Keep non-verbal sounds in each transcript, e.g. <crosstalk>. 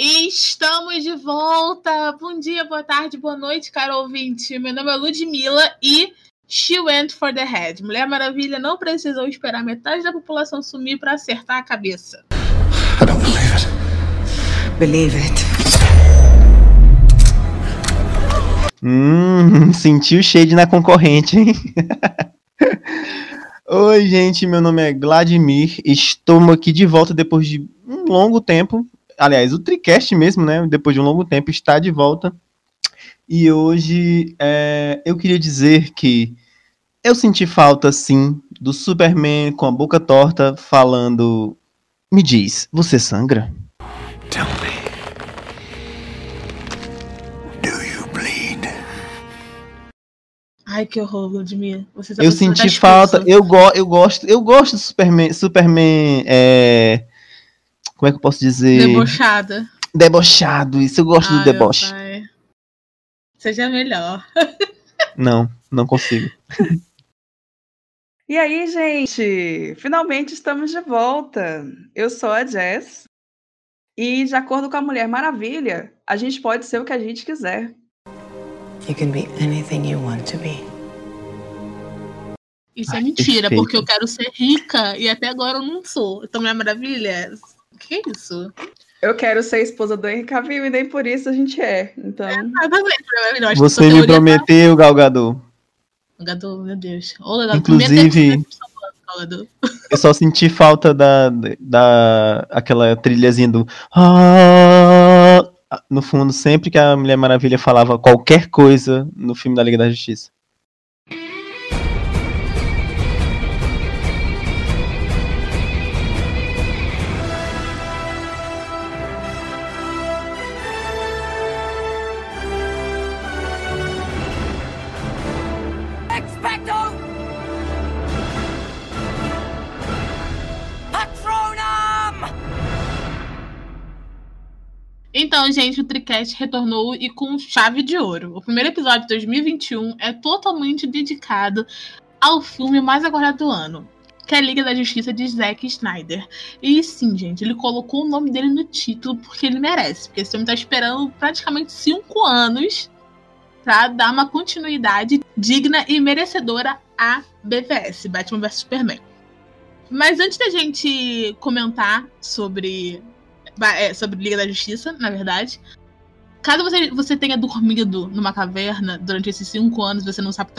Estamos de volta! Bom dia, boa tarde, boa noite, caro ouvinte. Meu nome é Ludmilla e She Went for the Head. Mulher Maravilha não precisou esperar metade da população sumir para acertar a cabeça. I don't believe it. Believe it. Hum, sentiu o shade na concorrente, hein? <laughs> Oi, gente, meu nome é Vladimir. Estou aqui de volta depois de um longo tempo aliás, o Tricast mesmo, né? Depois de um longo tempo, está de volta. E hoje é, eu queria dizer que eu senti falta, sim, do Superman com a boca torta falando: Me diz, você sangra? Tell me. Do you bleed? Ai, que horror, Ludmilla. Você tá eu senti falta, eu, go, eu gosto, eu gosto do Superman, Superman, é, como é que eu posso dizer? Debochada. Debochado, isso eu gosto Ai, do deboche. Seja melhor. <laughs> Não, não consigo. E aí, gente? Finalmente estamos de volta. Eu sou a Jess. E, de acordo com a Mulher Maravilha, a gente pode ser o que a gente quiser. You can be anything you want to be. Isso é Ai, mentira, perfeito. porque eu quero ser rica e até agora eu não sou. Então, minha maravilha. Que isso? Eu quero ser esposa do Henry Cavill e nem por isso a gente é. Então, maravilha. Você me prometeu, Galgador. Gador, meu Deus. Ô, Gador, Inclusive-. Eu só senti falta da, da aquela trilhazinha do ah, no fundo sempre que a Mulher Maravilha falava qualquer coisa no filme da Liga da Justiça. Então, gente, o Tricast retornou e com chave de ouro. O primeiro episódio de 2021 é totalmente dedicado ao filme mais aguardado do ano, que é a Liga da Justiça de Zack Snyder. E sim, gente, ele colocou o nome dele no título porque ele merece, porque esse filme tá esperando praticamente cinco anos pra dar uma continuidade digna e merecedora a BVS, Batman vs Superman. Mas antes da gente comentar sobre é, sobre Liga da Justiça, na verdade. Caso você, você tenha dormido numa caverna durante esses cinco anos, você não sabe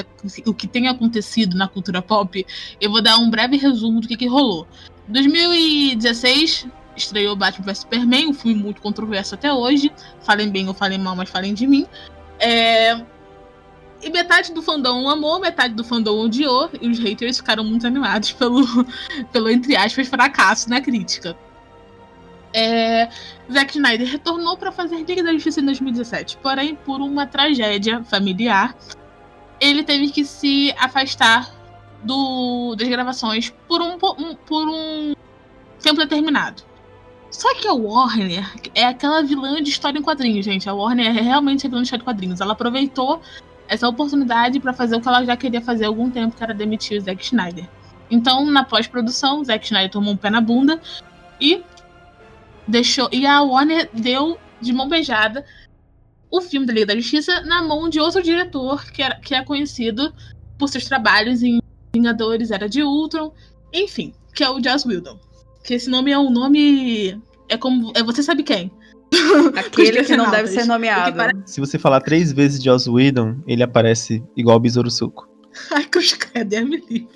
o que tem acontecido na cultura pop, eu vou dar um breve resumo do que, que rolou. 2016 estreou Batman vs Superman, um filme muito controverso até hoje. Falem bem ou falem mal, mas falem de mim. É, E metade do fandom amou, metade do fandom odiou, e os haters ficaram muito animados <laughs> pelo, pelo entre aspas, fracasso na crítica. É, Zack Snyder retornou para fazer Liga da Justiça em 2017, porém, por uma tragédia familiar, ele teve que se afastar do, das gravações por um, po- por um tempo determinado. Só que a Warner é aquela vilã de história em quadrinhos, gente. A Warner é realmente a vilã de história em quadrinhos. Ela aproveitou essa oportunidade para fazer o que ela já queria fazer há algum tempo, que era demitir o Zack Snyder. Então, na pós-produção, Zack Snyder tomou um pé na bunda e deixou. E a Warner deu de mão beijada o filme da Liga da Justiça na mão de outro diretor que, era, que é conhecido por seus trabalhos em Vingadores, Era de Ultron, enfim, que é o Joss Whedon. Que esse nome é um nome. É como. É você sabe quem? <laughs> aquele que não deve ser que nomeado. parece- Se você falar três vezes Joss Whedon, ele aparece igual o Besouro Suco. <laughs> Ai, cruz credo, é me livre.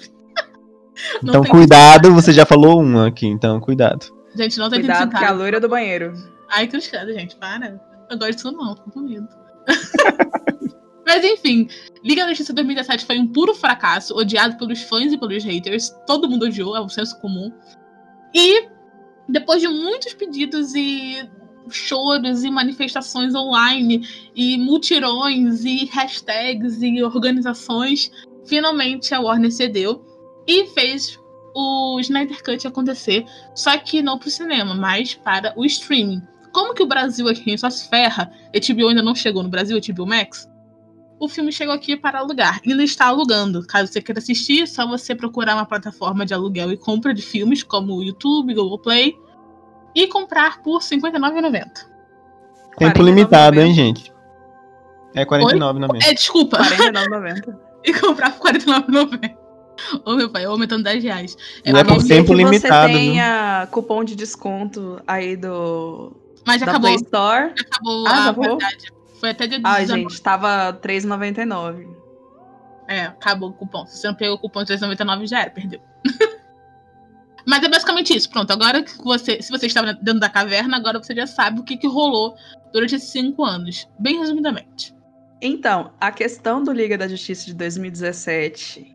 Então tem cuidado, você já falou uma aqui, então cuidado. Gente, não tem que Cuidado, que a loira do banheiro. Ai, cruz credo, gente, para. Eu gosto disso não, tô com medo. <laughs> Mas enfim, Liga da Justiça 2017 foi um puro fracasso, odiado pelos fãs e pelos haters. Todo mundo odiou, é um senso comum. E depois de muitos pedidos e choros e manifestações online e mutirões e hashtags e organizações, finalmente a Warner cedeu e fez o Snyder Cut acontecer, só que não pro cinema, mas para o streaming. Como que o Brasil aqui só se ferra, HBO ainda não chegou no Brasil, HBO Max, o filme chegou aqui para alugar. Ainda está alugando. Caso você queira assistir, é só você procurar uma plataforma de aluguel e compra de filmes, como o YouTube, Google Play, e comprar por R$ 59,90. Tempo 49,90. limitado, hein, gente? É 49,90. É, desculpa. 49,90. <laughs> E comprar por 49,90. Ô, meu pai, aumentando 10 reais. E é por não tempo que limitado, Você viu? tenha cupom de desconto aí do Mas já da acabou, Play Store. acabou Ah, a já foi? até dia Ai, 19. gente, tava 3,99. É, acabou o cupom. Se você não pegou o cupom de 399, já era, perdeu. <laughs> Mas é basicamente isso. Pronto, agora que você. Se você estava dentro da caverna, agora você já sabe o que, que rolou durante esses cinco anos. Bem resumidamente. Então, a questão do Liga da Justiça de 2017,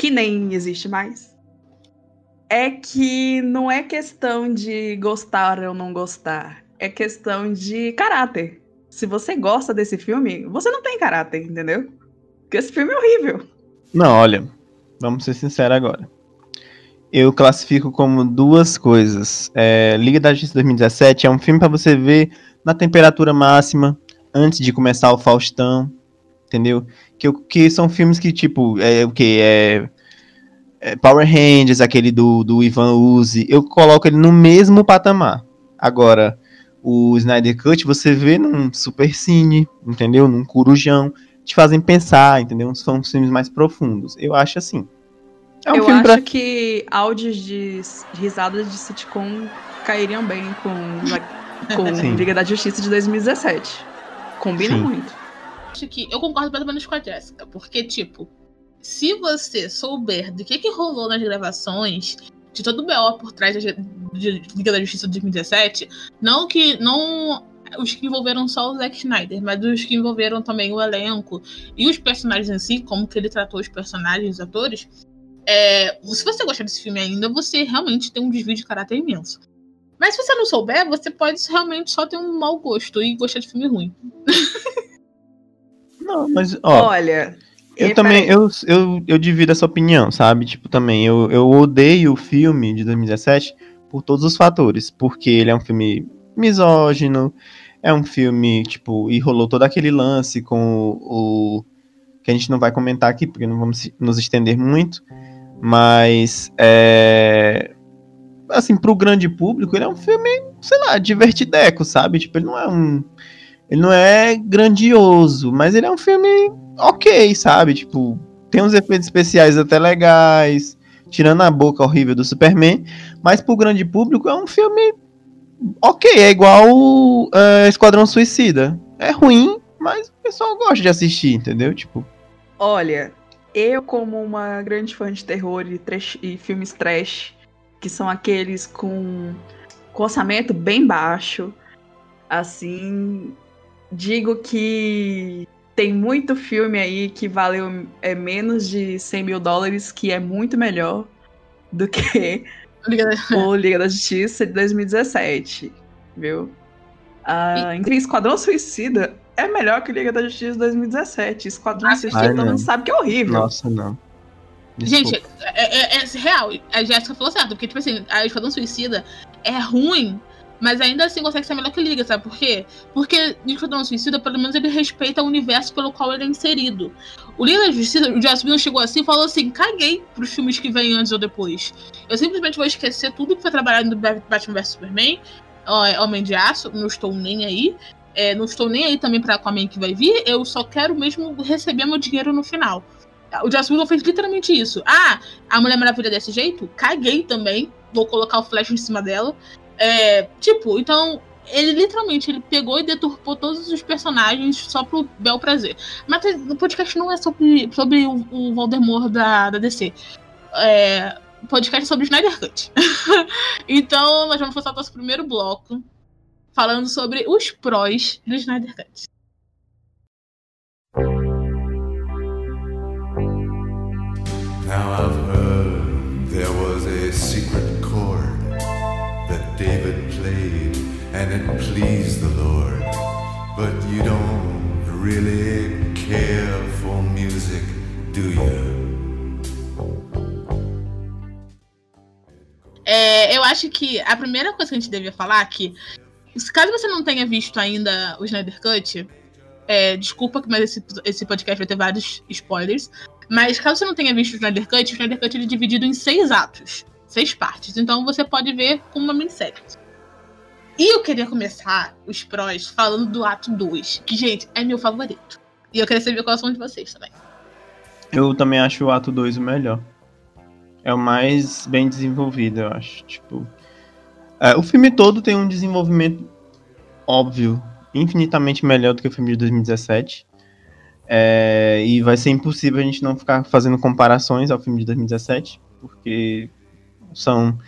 que nem existe mais, é que não é questão de gostar ou não gostar. É questão de caráter. Se você gosta desse filme, você não tem caráter, entendeu? Porque esse filme é horrível. Não, olha, vamos ser sinceros agora. Eu classifico como duas coisas. É, Liga da Justiça 2017 é um filme pra você ver na temperatura máxima, antes de começar o Faustão, entendeu? Que, que são filmes que, tipo, é o que? É, é Power Rangers, aquele do, do Ivan Uzi. Eu coloco ele no mesmo patamar. Agora, o Snyder Cut você vê num super cine, entendeu? Num corujão te fazem pensar, entendeu? São filmes mais profundos. Eu acho assim. É um Eu acho pra. que áudios de risadas de sitcom cairiam bem com, <laughs> com Sim. Liga da Justiça de 2017. Combina Sim. muito. Acho que eu concordo ou menos com a Jéssica. Porque, tipo, se você souber do que, que rolou nas gravações, de todo o BO por trás da, Liga da Justiça de 2017, não que. não os que envolveram só o Zack Snyder, mas os que envolveram também o elenco e os personagens em si, como que ele tratou os personagens, os atores. É, se você gostar desse filme ainda, você realmente tem um desvio de caráter imenso. Mas se você não souber, você pode realmente só ter um mau gosto e gostar de filme ruim. <laughs> Não, mas, ó, Olha. eu e, também, eu, eu, eu divido essa opinião, sabe? Tipo, também, eu, eu odeio o filme de 2017 por todos os fatores. Porque ele é um filme misógino, é um filme, tipo, e rolou todo aquele lance com o. o- que a gente não vai comentar aqui, porque não vamos nos estender muito. Mas, é. Assim, pro grande público, ele é um filme, sei lá, divertideco, sabe? Tipo, ele não é um. Ele não é grandioso, mas ele é um filme ok, sabe? Tipo, tem uns efeitos especiais até legais, tirando a boca horrível do Superman, mas pro grande público é um filme ok, é igual é, Esquadrão Suicida. É ruim, mas o pessoal gosta de assistir, entendeu? Tipo, Olha, eu, como uma grande fã de terror e, trash- e filmes trash, que são aqueles com, com orçamento bem baixo, assim, digo que tem muito filme aí que valeu é, menos de 100 mil dólares, que é muito melhor do que Liga da- <laughs> o Liga da Justiça de 2017, viu? Ah, entre Esquadrão Suicida é melhor que Liga da Justiça de 2017. Esquadrão Ah, Suicida ai, todo não. mundo sabe que é horrível. nossa, não. Desculpa. Gente, é, é- é real. A Jéssica falou certo, porque, tipo assim, a Esquadrão Suicida é ruim, mas ainda assim consegue ser melhor que Liga, sabe por quê? Porque Esquadrão Suicida, pelo menos, ele respeita o universo pelo qual ele é inserido. O Liga da Justiça, o Joss Whedon chegou assim e falou assim: caguei pros filmes que vêm antes ou depois. Eu simplesmente vou esquecer tudo que foi trabalhado no Batman vs Superman, ó, Homem de Aço, não estou nem aí. É, não estou nem aí também pra Aquaman que vai vir, eu só quero mesmo receber meu dinheiro no final. O Joss Whedon fez literalmente isso. Ah, a Mulher Maravilha desse jeito? Caguei também. Vou colocar o Flash em cima dela. É, tipo, então, ele literalmente ele pegou e deturpou todos os personagens só pro bel prazer. Mas o podcast não é sobre, sobre o, o Voldemort da, da DC. É, podcast é sobre Snyder Cut. <laughs> então, nós vamos passar o nosso primeiro bloco falando sobre os prós do Snyder Cut. Now I've heard there was a secret and it pleased the Lord. But you don't really care for music, do you? É, eu acho que a primeira coisa que a gente devia falar é que, caso você não tenha visto ainda o Snyder Cut, é, desculpa, mas esse, esse podcast vai ter vários spoilers. Mas caso você não tenha visto o Snyder Cut, o Snyder Cut ele é dividido em seis atos, seis partes. Então você pode ver como uma minissérie. E eu queria começar os prós falando do ato 2, que, gente, é meu favorito. E eu queria saber quais são de vocês também. Eu também acho o ato 2 o melhor. É o mais bem desenvolvido, eu acho. Tipo, é, o filme todo tem um desenvolvimento óbvio, infinitamente melhor do que o filme de 2017. É, e vai ser impossível a gente não ficar fazendo comparações ao filme de 2017, porque são.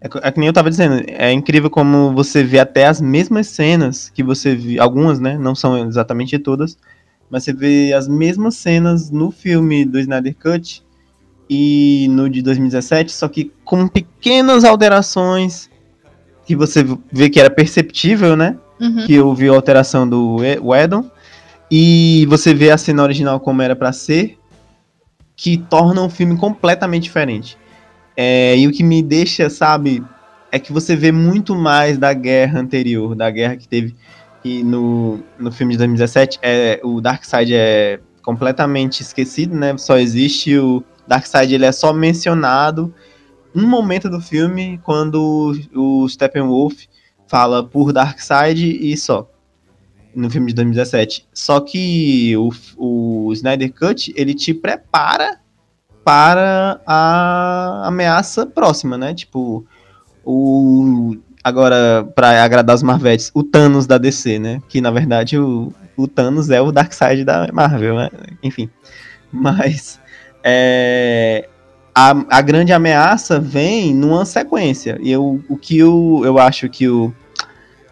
É, é que nem eu tava dizendo, é incrível como você vê até as mesmas cenas que você viu, algumas, né? Não são exatamente todas, mas você vê as mesmas cenas no filme do Snyder Cut e no de 2017, só que com pequenas alterações que você vê que era perceptível, né? Uhum. Que houve alteração do Wedon. E você vê a cena original como era para ser, que torna o filme completamente diferente. É, e o que me deixa, sabe, é que você vê muito mais da guerra anterior, da guerra que teve e no, no filme de 2017. É, o Darkseid é completamente esquecido, né? Só existe o Darkseid, ele é só mencionado um momento do filme quando o Steppenwolf fala por Darkseid e só. No filme de 2017. Só que o, o Snyder Cut, ele te prepara para a ameaça próxima, né? Tipo, o agora para agradar os Marvetes, o Thanos da DC, né? Que na verdade o, o Thanos é o Darkseid da Marvel, né? Enfim. Mas é, a, a grande ameaça vem numa sequência. E eu, o que eu, eu acho que o,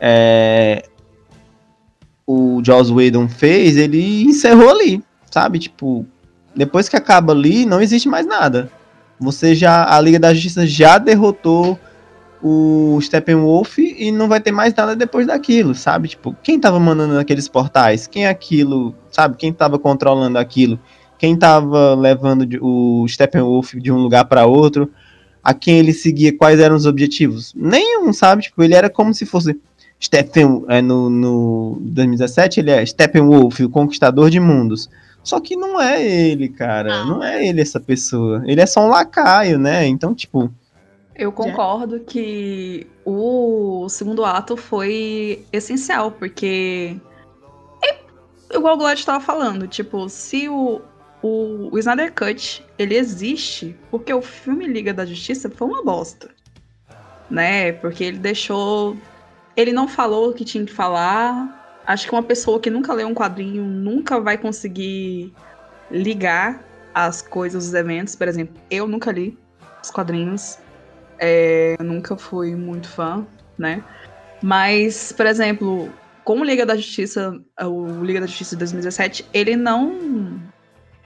é, o Joss Whedon fez, ele encerrou ali, sabe? Tipo, depois que acaba ali, não existe mais nada. Você já, a Liga da Justiça já derrotou o Steppenwolf e não vai ter mais nada depois daquilo, sabe? Tipo, quem tava mandando naqueles portais? Quem é aquilo, sabe? Quem tava controlando aquilo? quem estava levando o Steppenwolf de um lugar para outro, a quem ele seguia, quais eram os objetivos. Nenhum, sabe? Tipo, ele era como se fosse Stephen, é, no, no 2017, ele é Steppenwolf, o conquistador de mundos. Só que não é ele, cara. Não é ele essa pessoa. Ele é só um lacaio, né? Então, tipo. Eu concordo que o segundo ato foi essencial, porque. É igual o Glad estava falando, tipo, se o, o, o Snyder Cut, ele existe porque o filme Liga da Justiça foi uma bosta. Né? Porque ele deixou. Ele não falou o que tinha que falar. Acho que uma pessoa que nunca leu um quadrinho nunca vai conseguir ligar as coisas, os eventos. Por exemplo, eu nunca li os quadrinhos. É, nunca fui muito fã, né? Mas, por exemplo, como Liga da Justiça, o Liga da Justiça de 2017, ele não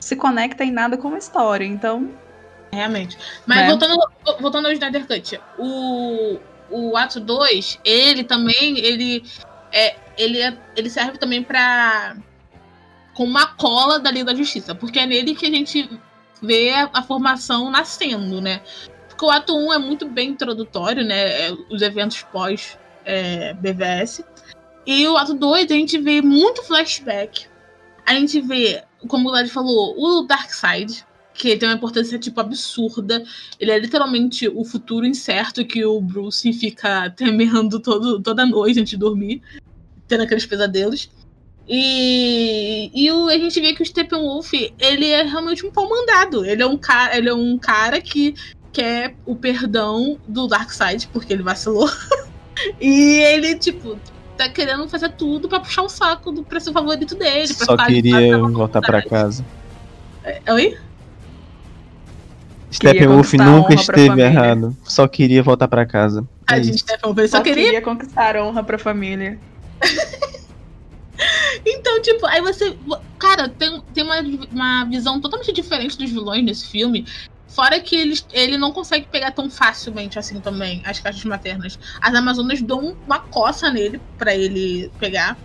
se conecta em nada com a história, então. Realmente. Mas né? voltando, voltando ao Snyder Cut, o, o ato 2, ele também, ele é, ele, é, ele serve também para com uma cola da Liga da Justiça, porque é nele que a gente vê a, a formação nascendo, né? Porque o ato 1 um é muito bem introdutório, né? É, os eventos pós é, BVS. E o ato 2 a gente vê muito flashback. A gente vê como o Lari falou, o Darkseid, que tem uma importância, tipo, absurda. Ele é literalmente o futuro incerto que o Bruce fica <laughs> temendo todo, toda noite antes de dormir, tendo aqueles pesadelos. E, e o, a gente vê que o Steppenwolf, ele é realmente um pau mandado. Ele é um, cara, ele é um cara que quer o perdão do Darkseid, porque ele vacilou. <laughs> e ele, tipo, tá querendo fazer tudo para puxar o saco do preço favorito dele. Só queria voltar para casa. É, oi? Steppenwolf nunca esteve errado. Só queria voltar para casa. É a gente Steppenwolf só, só queria... queria conquistar honra pra família. <laughs> então, tipo, aí você. Cara, tem, tem uma, uma visão totalmente diferente dos vilões nesse filme. Fora que ele, ele não consegue pegar tão facilmente assim também as caixas maternas. As Amazonas dão uma coça nele para ele pegar.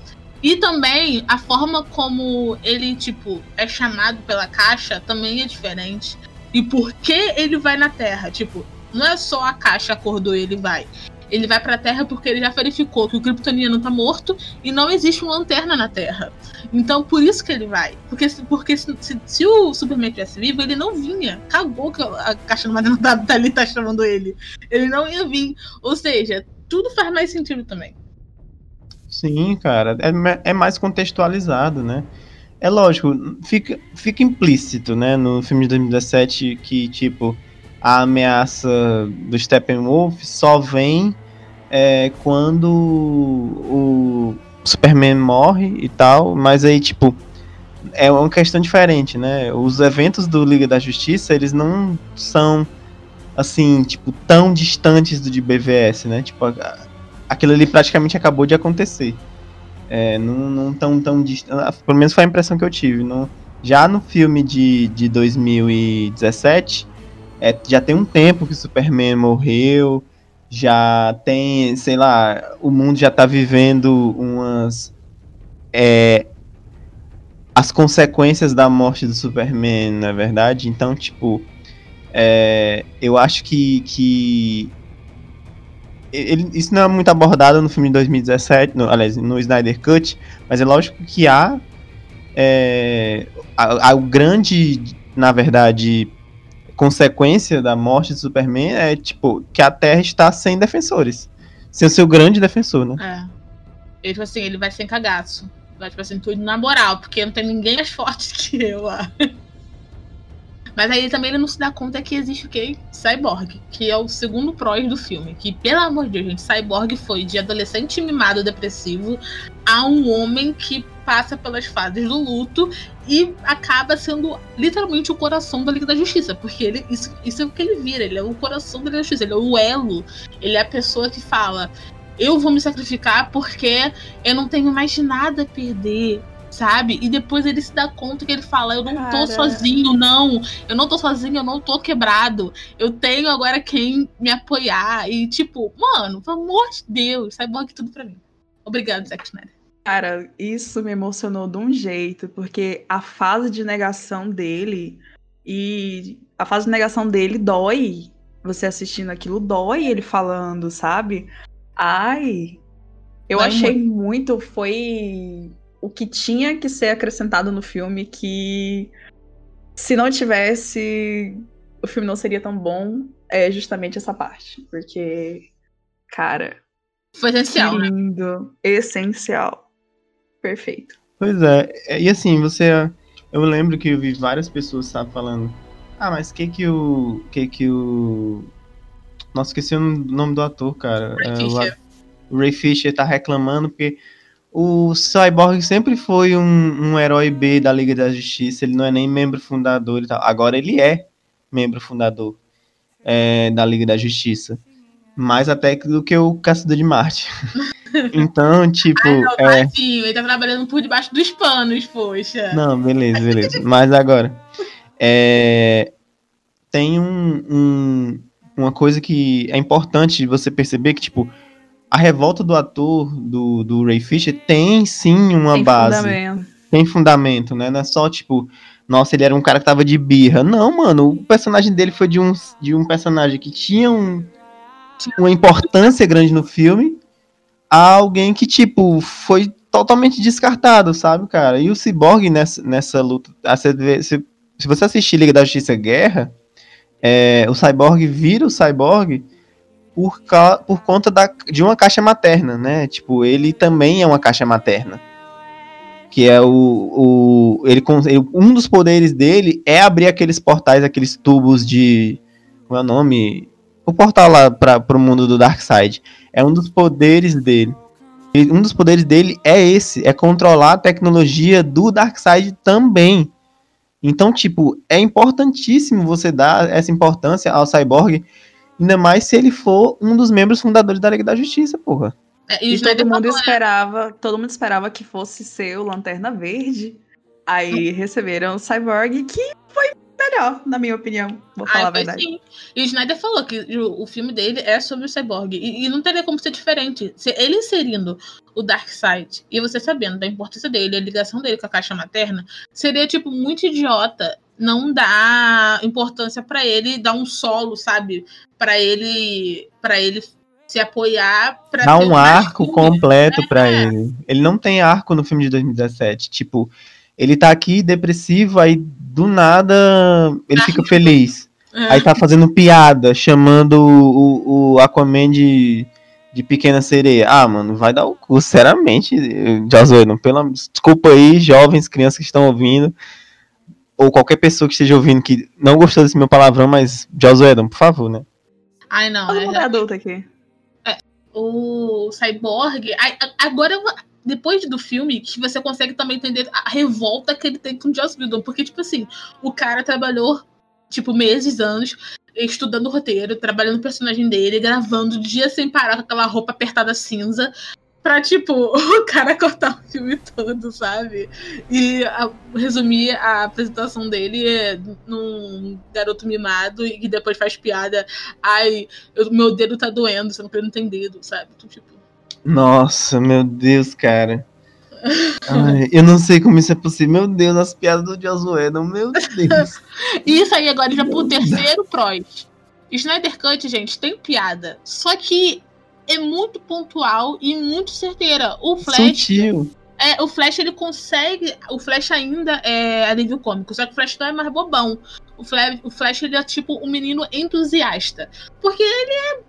E também a forma como ele, tipo, é chamado pela caixa também é diferente. E por que ele vai na Terra? Tipo, não é só a caixa acordou ele vai. Ele vai pra Terra porque ele já verificou que o Kryptoniano tá morto e não existe uma lanterna na Terra. Então, por isso que ele vai. Porque, porque se, se, se o Superman tivesse vivo, ele não vinha. Cagou que a caixa madeira <laughs> da, ali tá chamando ele. Ele não ia vir. Ou seja, tudo faz mais sentido também. Sim, cara, é, é mais contextualizado, né? É lógico, fica, fica implícito, né, no filme de 2017 que, tipo, a ameaça do Steppenwolf só vem é, quando o Superman morre e tal, mas aí, tipo, é uma questão diferente, né? Os eventos do Liga da Justiça, eles não são, assim, tipo, tão distantes do de BVS, né? Tipo, aquilo ali praticamente acabou de acontecer. É, não, não tão, tão distante. Pelo menos foi a impressão que eu tive. Não, já no filme de, de 2017, é, já tem um tempo que o Superman morreu. Já tem, sei lá, o mundo já tá vivendo umas. é, as consequências da morte do Superman, na verdade. Então, tipo. é, eu acho que, que ele- isso não é muito abordado no filme de 2017, no, aliás, no Snyder Cut, mas é lógico que há é, a, a- o grande, na verdade, consequência da morte do Superman é tipo que a Terra está sem defensores, sem o seu grande defensor, né? É. Ele, tipo assim, ele vai sem cagaço. Vai, tipo assim, tudo na moral, porque não tem ninguém mais forte <laughs> que eu lá. Mas aí também ele não se dá conta que existe o quê? Cyborg, que é o segundo prós do filme. Que, pelo amor de Deus, gente, Cyborg foi de adolescente mimado depressivo a um homem que passa pelas fases do luto e acaba sendo literalmente o coração da Liga da Justiça. Porque ele, isso, isso é o que ele vira, ele é o coração da Liga da Justiça, ele é o elo, ele é a pessoa que fala: Eu vou me sacrificar porque eu não tenho mais nada a perder. Sabe? E depois ele se dá conta que ele fala: Eu não Cara. tô sozinho, não. Eu não tô sozinho, eu não tô quebrado. Eu tenho agora quem me apoiar. E, tipo, mano, pelo amor de Deus, Cyborg tudo pra mim. Obrigado, Zack Snyder. Cara, isso me emocionou de um jeito, porque a fase de negação dele e a fase de negação dele dói. Você assistindo aquilo dói ele falando, sabe? Ai, eu Dói achei muito, foi o que tinha que ser acrescentado no filme que se não tivesse o filme não seria tão bom, é justamente essa parte, porque cara, Foi essencial, né? lindo, essencial. Perfeito. Pois é, é, e assim, você. Eu lembro que eu vi várias pessoas, sabe, falando. Ah, mas que que o. Que que o. Nossa, esqueci o nome do ator, cara. Ray É, o, Fisher. o Ray Fisher tá reclamando porque o Cyborg sempre foi um, um herói B da Liga da Justiça, ele não é nem membro fundador e tal. Agora ele é membro fundador é, da Liga da Justiça. Mais até do que o Caçador de Marte. <laughs> então, tipo. é... Tadinho, ele tá trabalhando por debaixo dos panos, poxa. Não, beleza, beleza. Mas agora, é, tem um, um- uma coisa que é importante de você perceber que, tipo, a revolta do ator, do, do Ray Fisher, tem sim uma Tem base, fundamento. tem fundamento, né? Não é só, tipo, nossa, ele era um cara que tava de birra. Não, mano, o personagem dele foi de um, de um personagem que tinha um, uma importância grande no filme a alguém que, tipo, foi totalmente descartado, sabe, cara? E o Cyborg nessa, nessa luta. se, se você assistir Liga da Justiça Guerra, é, o Cyborg vira o Cyborg por, por conta da, de uma caixa materna, né? Tipo, ele também é uma caixa materna. Que é o. o ele, um dos poderes dele é abrir aqueles portais, aqueles tubos de. Qual é o nome? O portal lá para pro mundo do Darkseid. É um dos poderes dele. E um dos poderes dele é esse, é controlar a tecnologia do Darkseid também. Então, tipo, é importantíssimo você dar essa importância ao Cyborg, ainda mais se ele for um dos membros fundadores da Liga da Justiça, porra. É, e o E todo mundo falou, esperava, todo mundo esperava que fosse ser o Lanterna Verde. Aí receberam o Cyborg, que foi melhor, na minha opinião. Vou falar Ah, a foi verdade. sim. E o Snyder falou que o, o filme dele é sobre o Cyborg. E, e não teria como ser diferente. Se ele inserindo o Darkseid e você sabendo da importância dele, a ligação dele com a caixa materna, seria, tipo, muito idiota não dar importância pra ele, dar um solo, sabe? Pra ele. para ele se apoiar pra Dá ter um arco filme. completo pra É. ele. Ele não tem arco no filme de 2017. Tipo, ele tá aqui depressivo, aí do nada ele fica feliz. É. Aí tá fazendo piada, chamando o, o Aquaman de, de Pequena Sereia. Ah, mano, vai dar o cu, sinceramente, Joss Whedon. Pela... Desculpa aí, jovens, crianças que estão ouvindo, ou qualquer pessoa que esteja ouvindo que não gostou desse meu palavrão, mas Whedon, por favor, né? Ai, não. Todo é- mundo é adulto aqui. o Cyborg. ai, a- Agora, depois do filme, que você consegue também entender a revolta que ele tem com o Joss Whedon. Porque, tipo assim, o cara trabalhou, tipo, meses, anos, estudando o roteiro, trabalhando o personagem dele, gravando dia sem parar com aquela roupa apertada cinza. Pra, tipo, <laughs> o cara cortar o filme todo, sabe? E a- resumir a apresentação dele é, num garoto mimado e que depois faz piada. Ai, eu- meu dedo tá doendo, ele não tem dedo, sabe? Então, tipo, Nossa, meu Deus, cara. <laughs> Ai, eu não sei como isso é possível. Meu Deus, as piadas do Joss Whedon, meu Deus. <laughs> Isso aí agora já pro terceiro prós. Snyder Cut, gente, tem piada. Só que é muito pontual e muito certeira. O Flash, Sutil. é, o Flash ele consegue, o Flash ainda é alívio cômico, só que o Flash não é mais bobão. O Flash, o Flash ele é tipo um menino entusiasta, porque ele é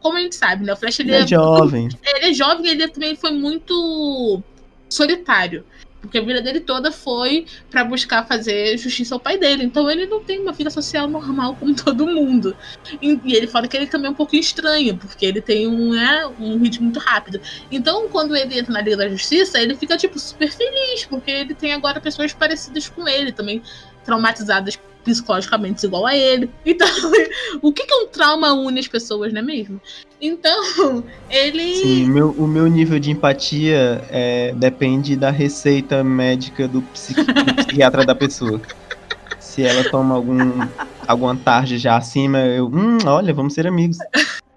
como a gente sabe, né? O Flash ele Ele é jovem. ele é jovem, ele também foi muito solitário. Porque a vida dele toda foi pra buscar fazer justiça ao pai dele. Então ele não tem uma vida social normal como <laughs> todo mundo. E, e ele fala que ele também é um pouco estranho, porque ele tem um, né, um ritmo muito rápido. Então, quando ele entra na Liga da Justiça, ele fica, tipo, super feliz, porque ele tem agora pessoas parecidas com ele, também traumatizadas psicologicamente igual a ele. <laughs> Então, o que, que um trauma une as pessoas, não é mesmo? Então, ele. Sim, meu, o meu nível de empatia é, depende da receita médica do, psiqui- do psiquiatra da pessoa. Se ela toma algum, alguma tarja já acima, eu. Hum, olha, vamos ser amigos.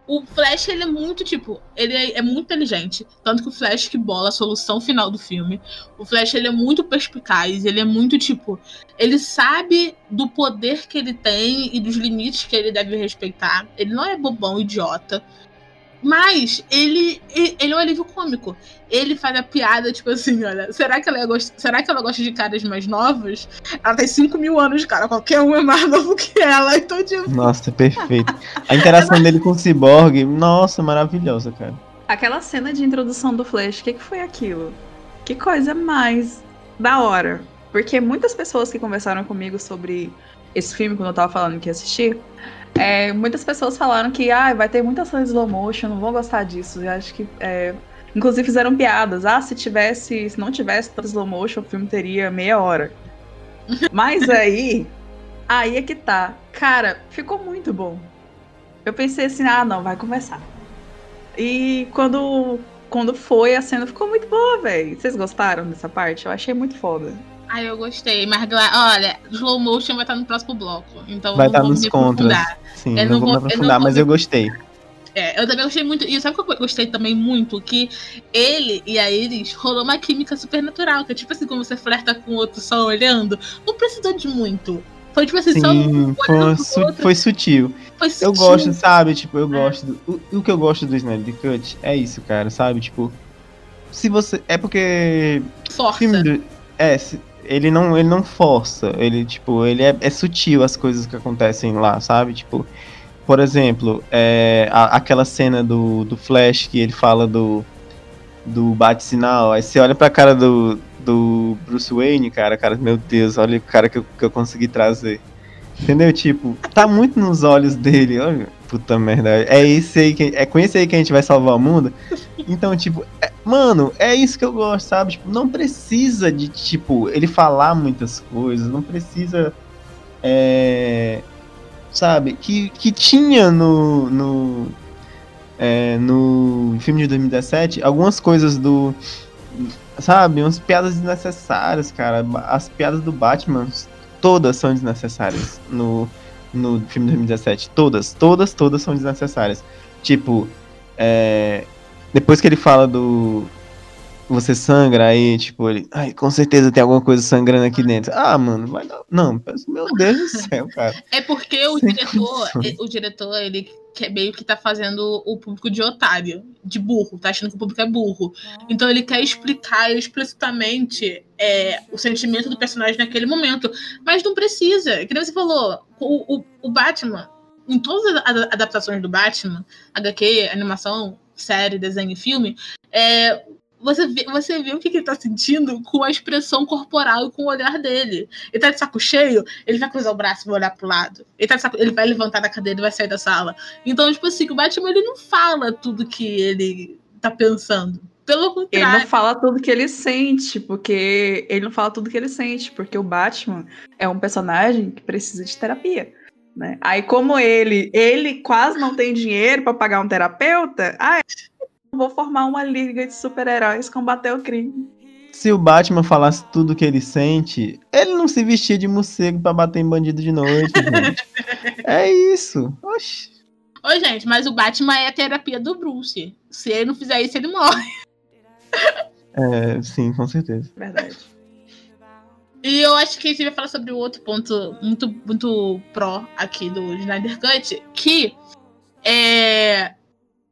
O Flash, ele é muito, tipo, ele é, é muito inteligente. Tanto que o Flash que bola a solução final do filme. O Flash, ele é muito perspicaz, ele é muito, tipo, ele sabe do poder que ele tem e dos limites que ele deve respeitar. Ele não é bobão, idiota. Mas ele, ele é um alívio cômico. Ele faz a piada, tipo assim, olha, será que ela, gosta, será que ela gosta de caras mais novos? Ela tem 5 mil anos, cara. Qualquer um é mais <laughs> novo que ela. Então, tipo, Nossa, perfeito. A interação dele com o Cyborg, nossa, maravilhosa, cara. Aquela cena de introdução do Flash, o que, que foi aquilo? Que coisa mais da hora. Porque muitas pessoas que conversaram comigo sobre esse filme, quando eu tava falando que ia assistir, é, muitas pessoas falaram que ah, vai ter muita ação em slow motion, não vão gostar disso. Eu acho que. é, inclusive fizeram piadas. Ah, se tivesse. Se não tivesse tanto slow motion, o filme teria meia hora. <laughs> Mas aí. Aí é que tá. Cara, ficou muito bom. Eu pensei assim, ah, não, vai começar. E quando, quando foi, a cena ficou muito boa, velho. Vocês gostaram dessa parte? Eu achei muito foda. Ah, eu gostei, mas olha, slow motion vai estar no próximo bloco. Então Vai não estar vamos nos me contras. aprofundar. Sim, Eu não, vou me vou- eu não aprofundar, vou mas me- eu gostei. É, eu também gostei muito. E sabe o que eu gostei também muito? Que ele e a Iris rolou uma química super natural. Que é tipo assim, como você flerta com o outro só olhando. Não precisou de muito. Foi tipo assim, só um Sim, foi, su- foi sutil. Foi Eu sutil. gosto, sabe? Tipo, eu É. gosto. Do, o, o que eu gosto do Snyder Cut é isso, cara, sabe? Tipo, se você. É porque. Força. do- é, se- ele não, ele não força. Ele, tipo, ele é, é sutil as coisas que acontecem lá, sabe? Tipo, por exemplo, é, a- aquela cena do, do Flash que ele fala do. Do bate-sinal. Aí você olha pra cara do, do Bruce Wayne, cara, cara, meu Deus, olha o cara que eu, que eu consegui trazer. Entendeu? Tipo, tá muito nos olhos dele. Olha, puta merda. É esse aí que, é com esse aí que a gente vai salvar o mundo. Então, tipo, mano, é isso que eu gosto, sabe? Tipo, não precisa de, tipo, ele falar muitas coisas, não precisa. É, sabe? Que, que tinha no. no é, no filme de 2017 algumas coisas do. Sabe? Umas piadas desnecessárias, cara. As piadas do Batman, todas são desnecessárias no, no filme de 2017. Todas, todas, todas são desnecessárias. Tipo, é, depois que ele fala do. Você sangra aí, tipo, ele. Ai, com certeza tem alguma coisa sangrando aqui dentro. Ah, mano, vai dar. Não, meu Deus do céu, cara. <laughs> É porque o Sem diretor, condições. o diretor, ele quer meio que tá fazendo o público de otário, de burro, tá achando que o público é burro. Então ele quer explicar explicitamente é, o sentimento do personagem naquele momento. Mas não precisa. Que nem você falou, o, o, o Batman, em todas as adaptações do Batman, HQ, animação, série, desenho e filme, é, você vê, você vê o que, que ele tá sentindo com a expressão corporal e com o olhar dele. Ele tá de saco cheio, ele vai cruzar o braço e vai olhar pro lado. Ele, tá de saco, ele vai levantar da cadeira e vai sair da sala. Então, tipo assim, o Batman ele não fala tudo que ele tá pensando. Pelo Ele contrário. não fala tudo que ele sente, porque ele não fala tudo que ele sente, porque o Batman é um personagem que precisa de terapia, né? Aí como ele, ele quase não tem dinheiro pra pagar um terapeuta, ah, vou formar uma liga de super-heróis combater o crime. Se o Batman falasse tudo que ele sente, ele não se vestia de morcego pra bater em bandido de noite, <laughs> gente. É isso. Oxi. Ô, gente, mas o Batman é a terapia do Bruce. Se ele não fizer isso, ele morre. É, sim, com certeza. Verdade. E eu acho que a gente vai falar sobre o outro ponto muito, muito pró aqui do Snyder Cut, que é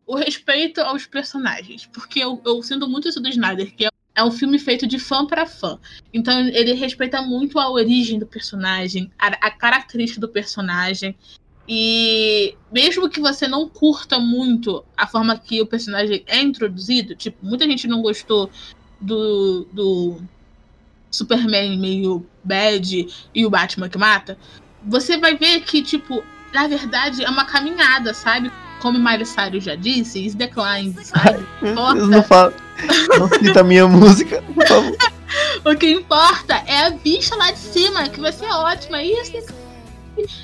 o respeito aos personagens. Porque eu, eu sinto muito isso do Snyder, que é, é um filme feito de fã para fã. Então ele respeita muito a origem do personagem, a, a característica do personagem. E mesmo que você não curta muito a forma que o personagem é introduzido, tipo, muita gente não gostou do, do Superman meio bad e o Batman que mata, você vai ver que, tipo, na verdade é uma caminhada, sabe? Como Miley Cyrus já disse, is decline, sabe? <laughs> Deus, não fala. Não cita a minha <laughs> música, por favor. O que importa é a vista lá de cima, que vai ser ótima. Isso.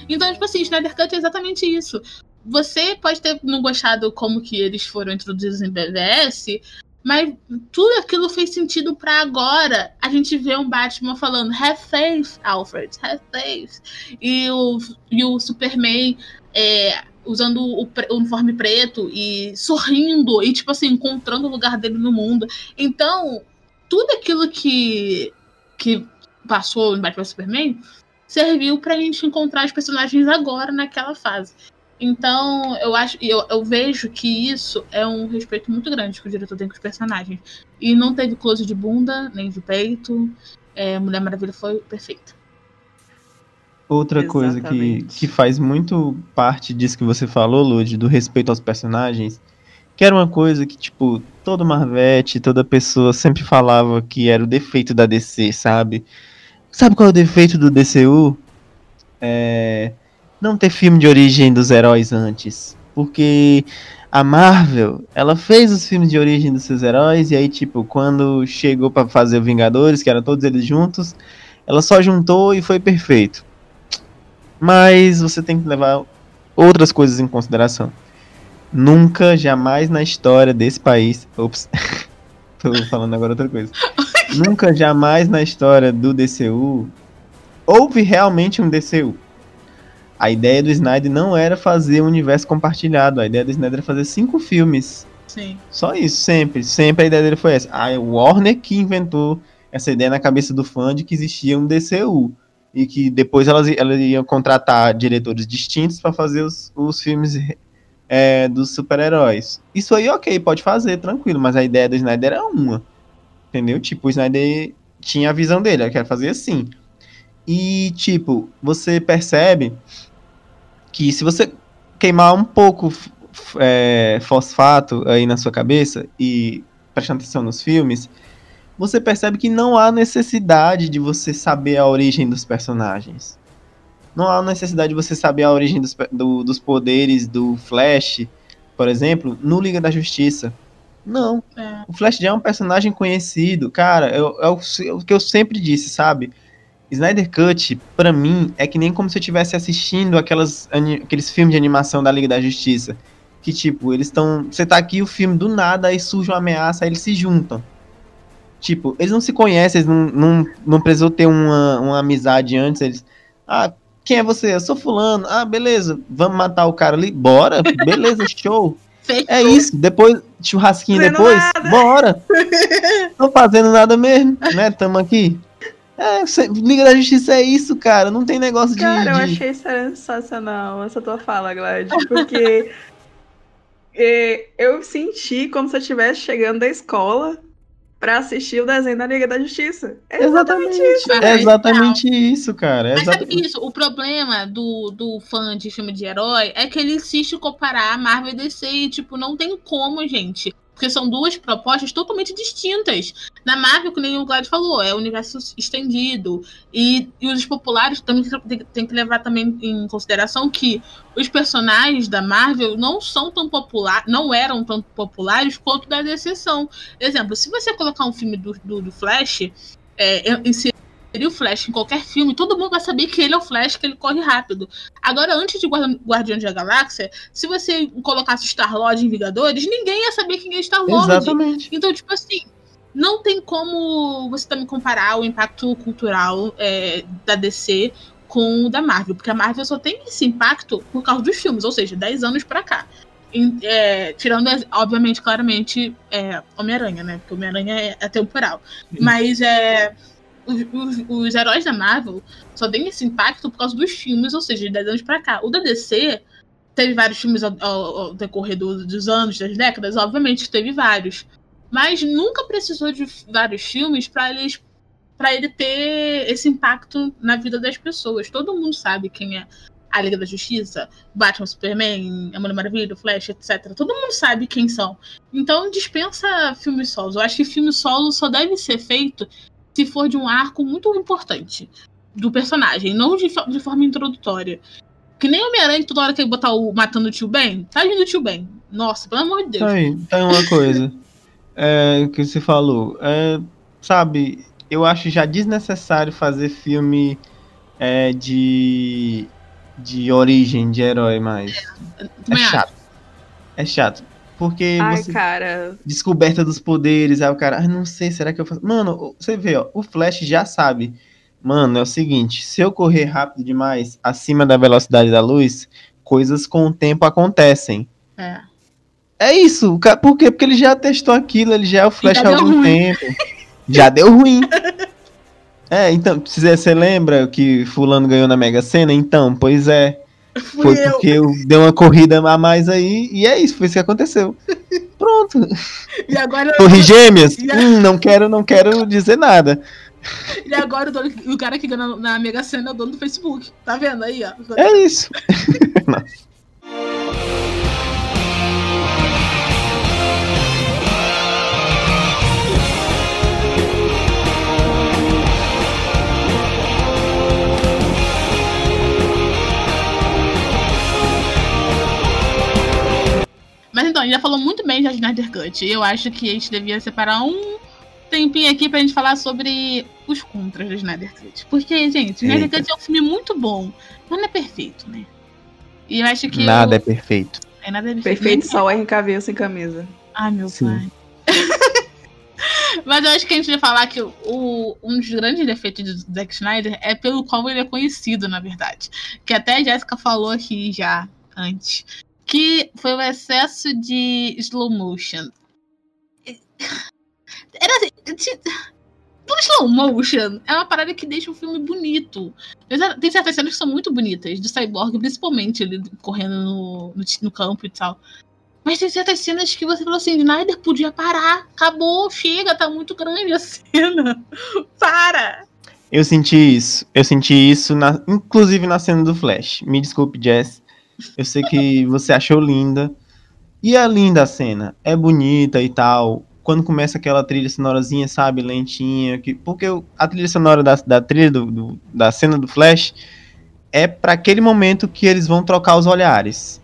Então, tipo assim, Snyder Cut é exatamente isso. Você pode ter não gostado como que eles foram introduzidos em BVS, mas tudo aquilo fez sentido pra agora. A gente vê um Batman falando Have faith, Alfred, have faith. E o, e o Superman é, usando o, o uniforme preto e sorrindo e, tipo assim, encontrando o lugar dele no mundo. Então, tudo aquilo que, que passou em Batman Superman serviu pra gente encontrar os personagens agora naquela fase. Então, eu acho, eu, eu vejo que isso é um respeito muito grande que o diretor tem com os personagens. E não teve close de bunda, nem de peito. É, Mulher Maravilha foi perfeita. Outra coisa que, Exatamente. que faz muito parte disso que você falou, Lud, do respeito aos personagens, que era uma coisa que, tipo, todo Marvete, toda pessoa sempre falava que era o defeito da DC, sabe? Sabe qual é o defeito do DCU? É. Não ter filme de origem dos heróis antes. Porque a Marvel, ela fez os filmes de origem dos seus heróis, e aí, tipo, quando chegou pra fazer o Vingadores, que eram todos eles juntos, ela só juntou e foi perfeito. Mas você tem que levar outras coisas em consideração. Nunca, jamais na história desse país. Ops, <laughs> tô falando agora outra coisa. <laughs> Nunca, jamais na história do DCU houve realmente um DCU. A ideia do Snyder não era fazer um universo compartilhado. A ideia do Snyder era fazer cinco filmes. Sim. Só isso, sempre. Sempre a ideia dele foi essa. A Warner que inventou essa ideia na cabeça do fã de que existia um DCU. E que depois elas, elas iam contratar diretores distintos para fazer os, os filmes é, dos super-heróis. Isso aí, ok, pode fazer, tranquilo. Mas a ideia do Snyder era uma. Entendeu? Tipo, o Snyder tinha a visão dele, ele quer fazer assim. E, tipo, você percebe que se você queimar um pouco é, fosfato aí na sua cabeça e prestando atenção nos filmes, você percebe que não há necessidade de você saber a origem dos personagens. Não há necessidade de você saber a origem dos, do- dos poderes do Flash, por exemplo, no Liga da Justiça. Não. É. O Flash já é um personagem conhecido. Cara, é é o é o que eu sempre disse, sabe? Snyder Cut, pra mim, é que nem como se eu estivesse assistindo aquelas, aqueles filmes de animação da Liga da Justiça. Que, tipo, eles estão. Você tá aqui, o filme do nada, aí surge uma ameaça, aí eles se juntam. Tipo, eles não se conhecem, eles não, não, não precisou ter uma, uma amizade antes. Eles. Ah, quem é você? Eu sou fulano. Ah, beleza, vamos matar o cara ali. Bora, beleza, <laughs> show. Fechou. É isso, depois, churrasquinho Fazendo depois, nada. bora. <laughs> Tô fazendo nada mesmo, né? Tamo aqui. É, Liga da Justiça é isso, cara. Não tem negócio de. Cara, eu achei sensacional essa tua fala, Glad, porque <laughs> é, eu senti como se eu estivesse chegando da escola pra assistir o desenho da Liga da Justiça. É Exatamente. isso. É exatamente isso, cara. É Mas sabe exatamente- que isso? O problema do, do fã de filme de herói é que ele insiste em comparar Marvel e DC e, tipo, não tem como, gente. Porque são duas propostas totalmente distintas. Na Marvel, que o Glad falou, é o universo estendido. E, e os populares também tem, que levar também em consideração que os personagens da Marvel não são tão populares, não eram tão populares quanto da DC. Exemplo, se você colocar um filme do, do, do Flash, é, inserir o Flash em qualquer filme, todo mundo vai saber que ele é o Flash, que ele corre rápido. Agora, antes de Guardi- Guardiões da Galáxia, se você colocasse Star-Lord em Vingadores, ninguém ia saber quem é Star-Lord. Exatamente. Então, tipo assim, não tem como você também comparar o impacto cultural é, da DC com o da Marvel, porque a Marvel só tem esse impacto por causa dos filmes, ou seja, 10 anos pra cá. É, tirando, obviamente, claramente, é, Homem-Aranha, né? Porque Homem-Aranha é, é temporal. Mas é, os, os- os heróis da Marvel só tem esse impacto por causa dos filmes, ou seja, de 10 anos pra cá. O da DC teve vários filmes ao, ao- ao decorrer do- dos anos, das décadas, obviamente teve vários. Mas nunca precisou de vários filmes para eles para ele ter esse impacto na vida das pessoas. Todo mundo sabe quem é a Liga da Justiça, Batman, Superman, a Mulher Maravilha, Flash, etc. Todo mundo sabe quem são. Então dispensa filmes solos. Eu acho que filme solo só deve ser feito se for de um arco muito importante do personagem, não de, de forma introdutória. Que nem Homem-Aranha, toda hora que ele botar o matando o tio Ben, tá vindo o tio Ben. Nossa, pelo amor de Deus. Tá aí, tá aí uma coisa. É, que você falou. É, sabe, eu acho já desnecessário fazer filme é, de, de origem de herói mais. É Também acho. chato. É chato. Porque Ai, você. cara. Descoberta dos poderes, aí o cara, ah, não sei, será que eu faço. Mano, você vê, ó, o Flash já sabe. Mano, é o seguinte: se eu correr rápido demais, acima da velocidade da luz, coisas com o tempo acontecem. É. É isso. Por quê? Porque ele já testou aquilo, ele já é o Flash já há deu algum ruim. tempo. Já deu ruim. <laughs> É, então, se você lembra que fulano ganhou na Mega Sena? Então, pois é. Fui Foi eu. porque eu dei uma corrida a mais aí, e é isso, foi isso que aconteceu. <laughs> Pronto. E agora, Torre Gêmeas? A- Hum, não quero, não quero dizer nada. e agora o, dono- o cara que ganha na Mega Sena é o dono do Facebook. Tá vendo aí, ó? É isso. <laughs> Mas então, a gente já falou muito bem de Snyder Cut. E eu acho que a gente devia separar um tempinho aqui pra gente falar sobre os contras do Snyder Cut. Porque, gente, Snyder. Cut é um filme muito bom, mas não é perfeito, né? E eu acho que. Nada é perfeito. é nada é Perfeito só o Cavill sem camisa. Ai, meu Sim. pai. <laughs> Mas eu acho que a gente vai falar que o, um dos grandes defeitos do Zack Snyder é pelo qual ele é conhecido, na verdade. Que até a Jéssica falou aqui já antes. Que foi o excesso de slow motion. Era assim. slow motion é uma parada que deixa o filme bonito. Tem certas cenas que são muito bonitas, do Cyborg, principalmente ele correndo no, no, no campo e tal. Mas tem certas cenas que você falou assim, Snyder podia parar. Acabou, chega, tá muito grande a <laughs> cena. Para! Eu senti isso. Eu senti isso, na, inclusive na cena do Flash. Me desculpe, Jess. Eu sei que você achou linda. E é linda a cena. É bonita e tal. Quando começa aquela trilha sonorazinha, sabe, lentinha. Que, porque a trilha sonora da, da trilha do, do- da cena do Flash é pra aquele momento que eles vão trocar os olhares.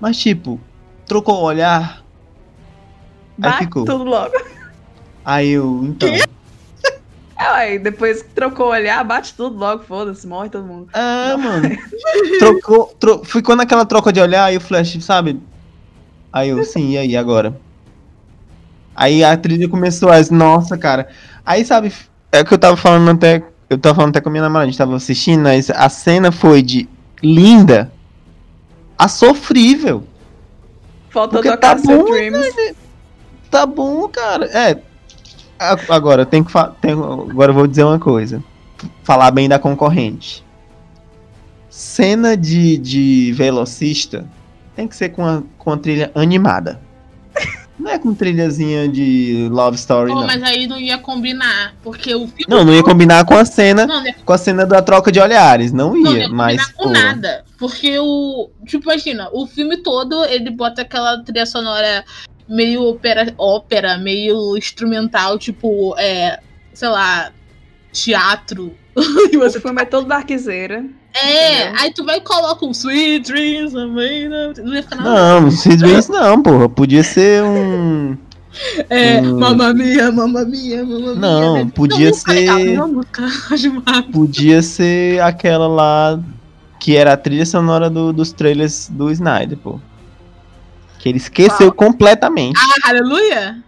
Mas, tipo, trocou o olhar. Aí ficou. tudo logo. Aí eu, então. É, ué, depois que trocou o olhar, bate tudo logo, foda-se, morre todo mundo. Ah, mano. <laughs> Trocou, tro... ficou naquela troca de olhar e o Flash, sabe? Aí eu, sim, e aí, agora? Aí a trilha começou a. Nossa, cara. Aí, sabe, é que eu tava falando até. Eu tava falando até com a minha namorada, a gente tava assistindo, mas a cena foi de linda a sofrível. Faltou Porque tocar tá bom, Dreams. Tá bom, cara. É. Agora, eu tenho que tenho... Agora eu vou dizer uma coisa. Falar bem da concorrente. Cena de, de velocista tem que ser com a, com a trilha animada. <laughs> Não é com trilhazinha de Love Story, não. mas aí não ia combinar, porque o filme. Não, não ia combinar com a cena, Não, não ia com a cena da troca de olhares, não Não, ia, não mas combinar com pô, nada. Porque o. Tipo, imagina, o filme todo ele bota aquela trilha sonora meio ópera, ópera meio instrumental, tipo, é, sei lá, teatro. <laughs> e O você filme é todo darkzeira. É, Entendeu? aí tu vai e coloca um Sweet Dreams, amém, não não ia ficar nada. Não, Sid Dreams não, porra. Podia ser um. <laughs> É, Hum. mamma mia, mamma mia, mamma mia. Não, né? podia legal, ser- não, <laughs> massa. Podia ser aquela lá que era a trilha sonora do- dos trailers do Snyder, pô. Que ele esqueceu completamente. Ah, aleluia?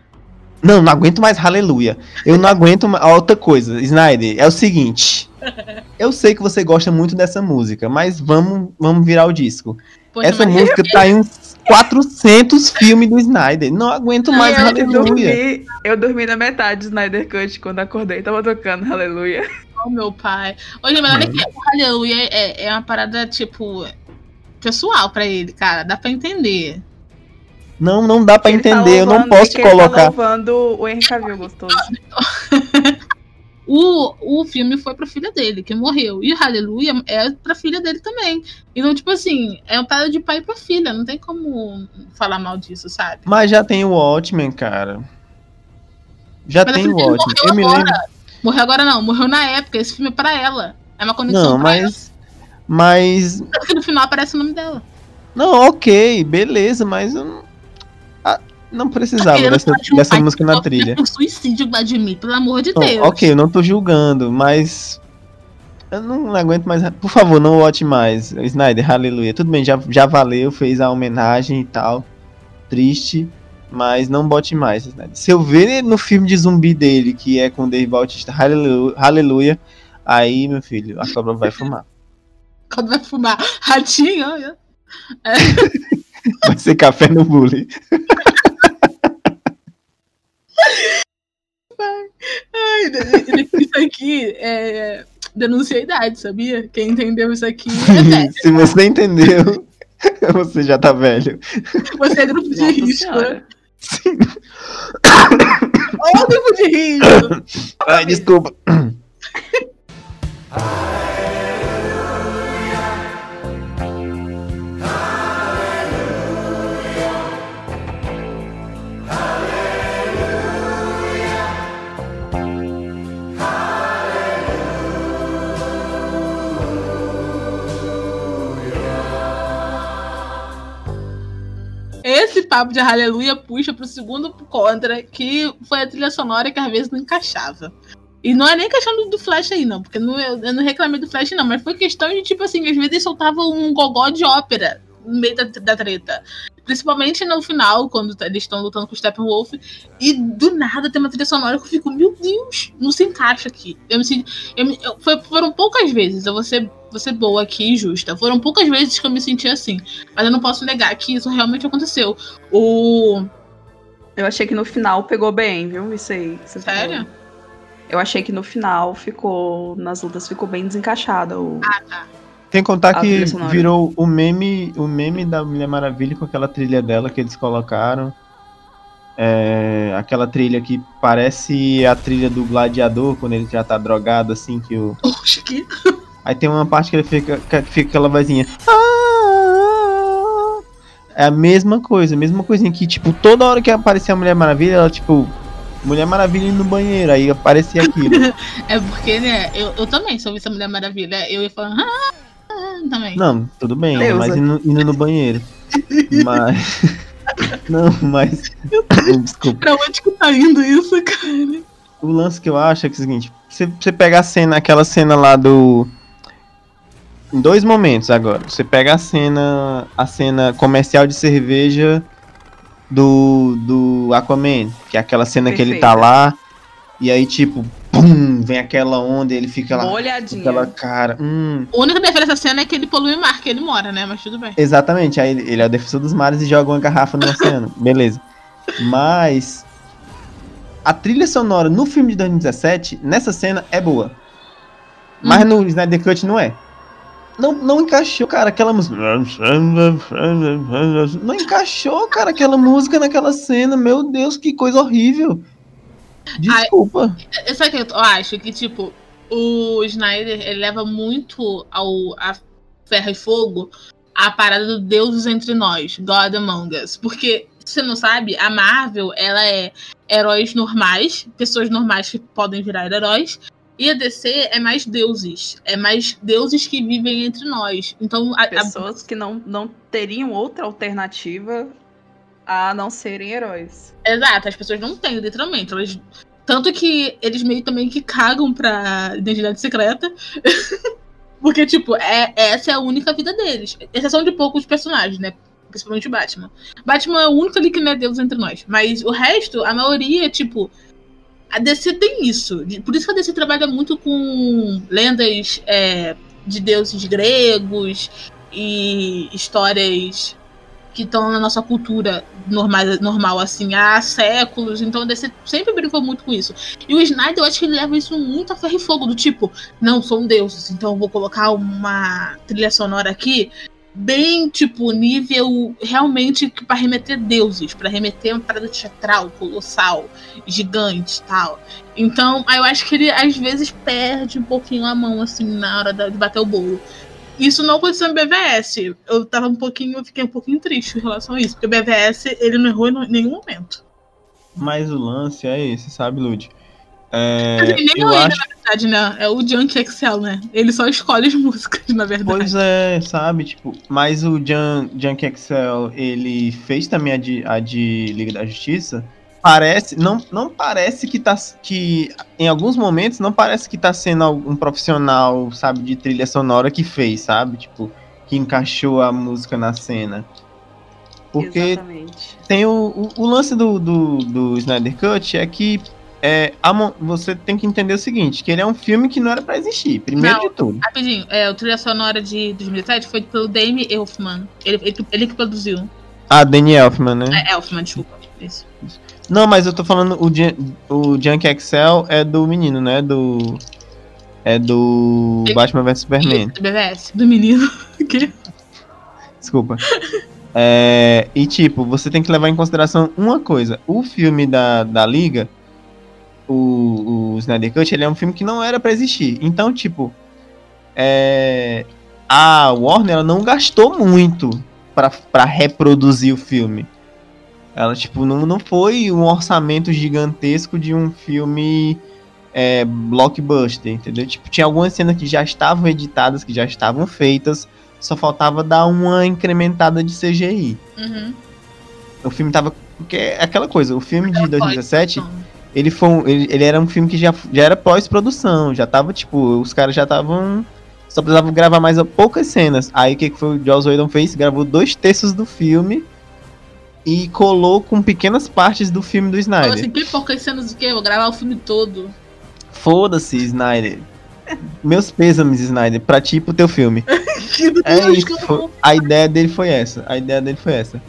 Não, não aguento mais Aleluia. Eu não aguento mais. Outra coisa, Snyder, é o seguinte. <laughs> Eu sei que você gosta muito dessa música, mas vamos, vamos virar o disco. Poxa, Essa mas- música tá em uns 400 <laughs> filmes do Snyder. Não aguento mais eu, Aleluia. dormi, eu dormi na metade do Snyder Cut quando acordei, tava tocando <laughs> Aleluia. Oh, meu pai. Hoje, mas olha que o Aleluia é, é uma parada, tipo, pessoal pra ele, cara. Dá pra entender. Não, não dá pra Ele tá entender. eu não louvando- posso que ele Tá colocar. louvando o Henry Cavill gostoso. <laughs> O, o filme foi pra filha dele, que morreu. E o Aleluia é pra filha dele também. Então, tipo assim, é uma parada de pai pra filha. Não tem como falar mal disso, sabe? Mas já tem o Watchmen, cara. Já Mas tem o Watchmen. morreu Eu me agora. lembro. Morreu agora não, morreu na época. Esse filme é pra ela. É uma conexão Não, pra ela. mas. Mas. Porque no final aparece o nome dela. Não, ok, beleza, mas eu não. Não precisava dessa, um dessa música na trilha. por suicídio, Vladimir, pelo amor de Não, Deus. ok, eu não tô julgando, mas. Eu não aguento mais. Por favor, não vote mais. Snyder, aleluia. Tudo bem, já, já valeu, fez a homenagem e tal. Triste, mas não bote mais, Snyder. Se eu ver no filme de zumbi dele, que é com o Dave Bautista, aleluia, aleluia, aí, meu filho, a cobra vai fumar. <laughs> Quando vai fumar ratinho, olha. <laughs> Vai ser café no bullying. <laughs> Ai, isso aqui é. Denuncia a idade, sabia? Quem entendeu isso aqui é <laughs> velho. Se você entendeu, <laughs> você já tá velho. Você é grupo de Nossa risco. né? senhora. Olha o grupo de risco. Ai, desculpa. Esse papo de aleluia puxa pro segundo contra, que foi a trilha sonora que às vezes não encaixava. E não é nem questão do, Flash aí, não, porque não, eu, eu não reclamei do Flash, não, mas foi questão de, tipo assim, às vezes eles soltavam um gogó de ópera no meio da, da treta. Principalmente no final, quando tá- eles estão lutando com o Steppenwolf, e do nada tem uma trilha sonora que eu fico, meu Deus, não se encaixa aqui. Eu me senti. eu me- eu- foi- foram poucas vezes, eu vou ser, vou ser boa aqui e justa. Foram poucas vezes que eu me senti assim. Mas eu não posso negar que isso realmente aconteceu. O. Eu achei que no final pegou bem, viu? Isso aí. Sério? falou. Eu achei que no final ficou. Nas lutas ficou bem desencaixada. O... Tem que contar A que virou o meme, o meme da Mulher Maravilha com aquela trilha dela que eles colocaram. É, aquela trilha que parece a trilha do gladiador, quando ele já tá drogado, assim, que o. Oxe, que. <laughs> Aí tem uma parte que ele fica, que fica aquela vozinha. "Ah". É a mesma coisa, a mesma coisinha que, tipo, toda hora que aparecia a Mulher Maravilha, ela, tipo, Mulher Maravilha indo no banheiro, aí aparecia aquilo. <laughs> É porque, né, eu, eu também, se eu visse a Mulher Maravilha, eu ia falar. Ah, ah", <laughs> também. Não, tudo bem, Deusa. mas indo, indo no banheiro. <laughs> Mas. <laughs> Não, mas. Desculpa. Pra onde que tá indo isso, cara? O lance que eu acho é, que é o seguinte: você, você pega a cena, aquela cena lá do. Em dois momentos agora. Você pega a cena. A cena comercial de cerveja do. do Aquaman. Que é aquela cena que ele tá Perfeita. lá. E aí, tipo, pum, vem aquela onda e ele fica lá. Com Molhadinha. aquela cara. Hum, A única diferença dessa cena é que ele polui o mar que ele mora, né? Mas tudo bem. Exatamente, aí ele é o defensor dos mares e joga uma garrafa no oceano. <laughs> Beleza. Mas a trilha sonora no filme de 2017, nessa cena, é boa. Mas no Snyder Cut não é. não, não encaixou, cara, aquela música. Não encaixou, cara, aquela música naquela cena. Meu Deus, que coisa horrível. Desculpa. Ai, sabe o que eu acho? Que, tipo, o Snyder ele leva muito ao a ferro e fogo a parada do Deuses entre nós, God Among Us. Porque, se você não sabe, a Marvel, ela é heróis normais, pessoas normais que podem virar heróis, e a DC é mais deuses. É mais deuses que vivem entre nós. Então, a, pessoas a... que não, não teriam outra alternativa a não serem heróis. Exato, as pessoas não têm, literalmente. Elas... Tanto que eles meio também que cagam pra identidade secreta. <laughs> Porque, tipo, é, essa é a única vida deles. Exceção de poucos personagens, né? Principalmente o Batman. Batman é o único ali que não é Deus entre nós. Mas o resto, a maioria, tipo, a DC tem isso. Por isso que a DC trabalha muito com lendas é, de deuses gregos e histórias que estão na nossa cultura normal, normal assim, há séculos. Então DC sempre brincou muito com isso. E o Snyder, eu acho que ele leva isso muito a ferro e fogo, do tipo, não, são deuses, então vou colocar uma trilha sonora aqui bem, tipo, nível realmente para remeter deuses, para remeter uma parada teatral, colossal, gigante tal. Então, eu acho que ele às vezes perde um pouquinho a mão, assim, na hora de bater o bolo. Isso não aconteceu no BVS. Eu tava um pouquinho, eu fiquei um pouquinho triste em relação a isso, porque o BVS ele não errou em nenhum momento. Mas o lance é esse, sabe, Lud? É, nem eu acho... na verdade, né? É o Junk Excel, né? Ele só escolhe as <laughs> músicas, na verdade. Pois é, sabe? Tipo, mas o Jun, Junk Excel, ele fez também a de, a de Liga da Justiça. Parece, não, não parece que tá. Que em alguns momentos não parece que tá sendo um profissional, sabe, de trilha sonora que fez, sabe? Tipo, que encaixou a música na cena. Porque Exatamente. tem o, o, o lance do, do, do Snyder Cut é que é, a, você tem que entender o seguinte, que ele é um filme que não era para existir, primeiro não, de tudo. Rapidinho, é, o trilha sonora de 2007 foi pelo Damien Elfman. Ele, ele, ele, que produziu. Ah, Danny Elfman, né? É, Elfman, desculpa. Isso. Não, mas eu tô falando, o, o Junk Excel é do menino, né? Do. É do Batman vs Superman. Do BVS, do menino. <laughs> Desculpa. É, e tipo, você tem que levar em consideração uma coisa: o filme da, da Liga o, o Snyder Cut, ele é um filme que não era para existir. Então, tipo, é, a Warner ela não gastou muito para reproduzir o filme. Ela, tipo, não, não foi um orçamento gigantesco de um filme é, blockbuster, entendeu? Tipo, tinha algumas cenas que já estavam editadas, que já estavam feitas, só faltava dar uma incrementada de CGI. Uhum. O filme tava. Porque é aquela coisa, o filme de 2017 ele foi um, ele, ele, era um filme que já, já era pós-produção, já tava, tipo, os caras já estavam. Só precisavam gravar mais poucas cenas. Aí o que, que foi o Joss Whedon fez? Gravou dois terços do filme e colou com pequenas partes do filme do Snyder. assim, que poucas cenas do que? Eu vou gravar o filme todo. Foda-se, Snyder. Meus pêsames, Snyder, pra ti e pro teu filme. <laughs> é isso. A ideia dele foi essa. A ideia dele foi essa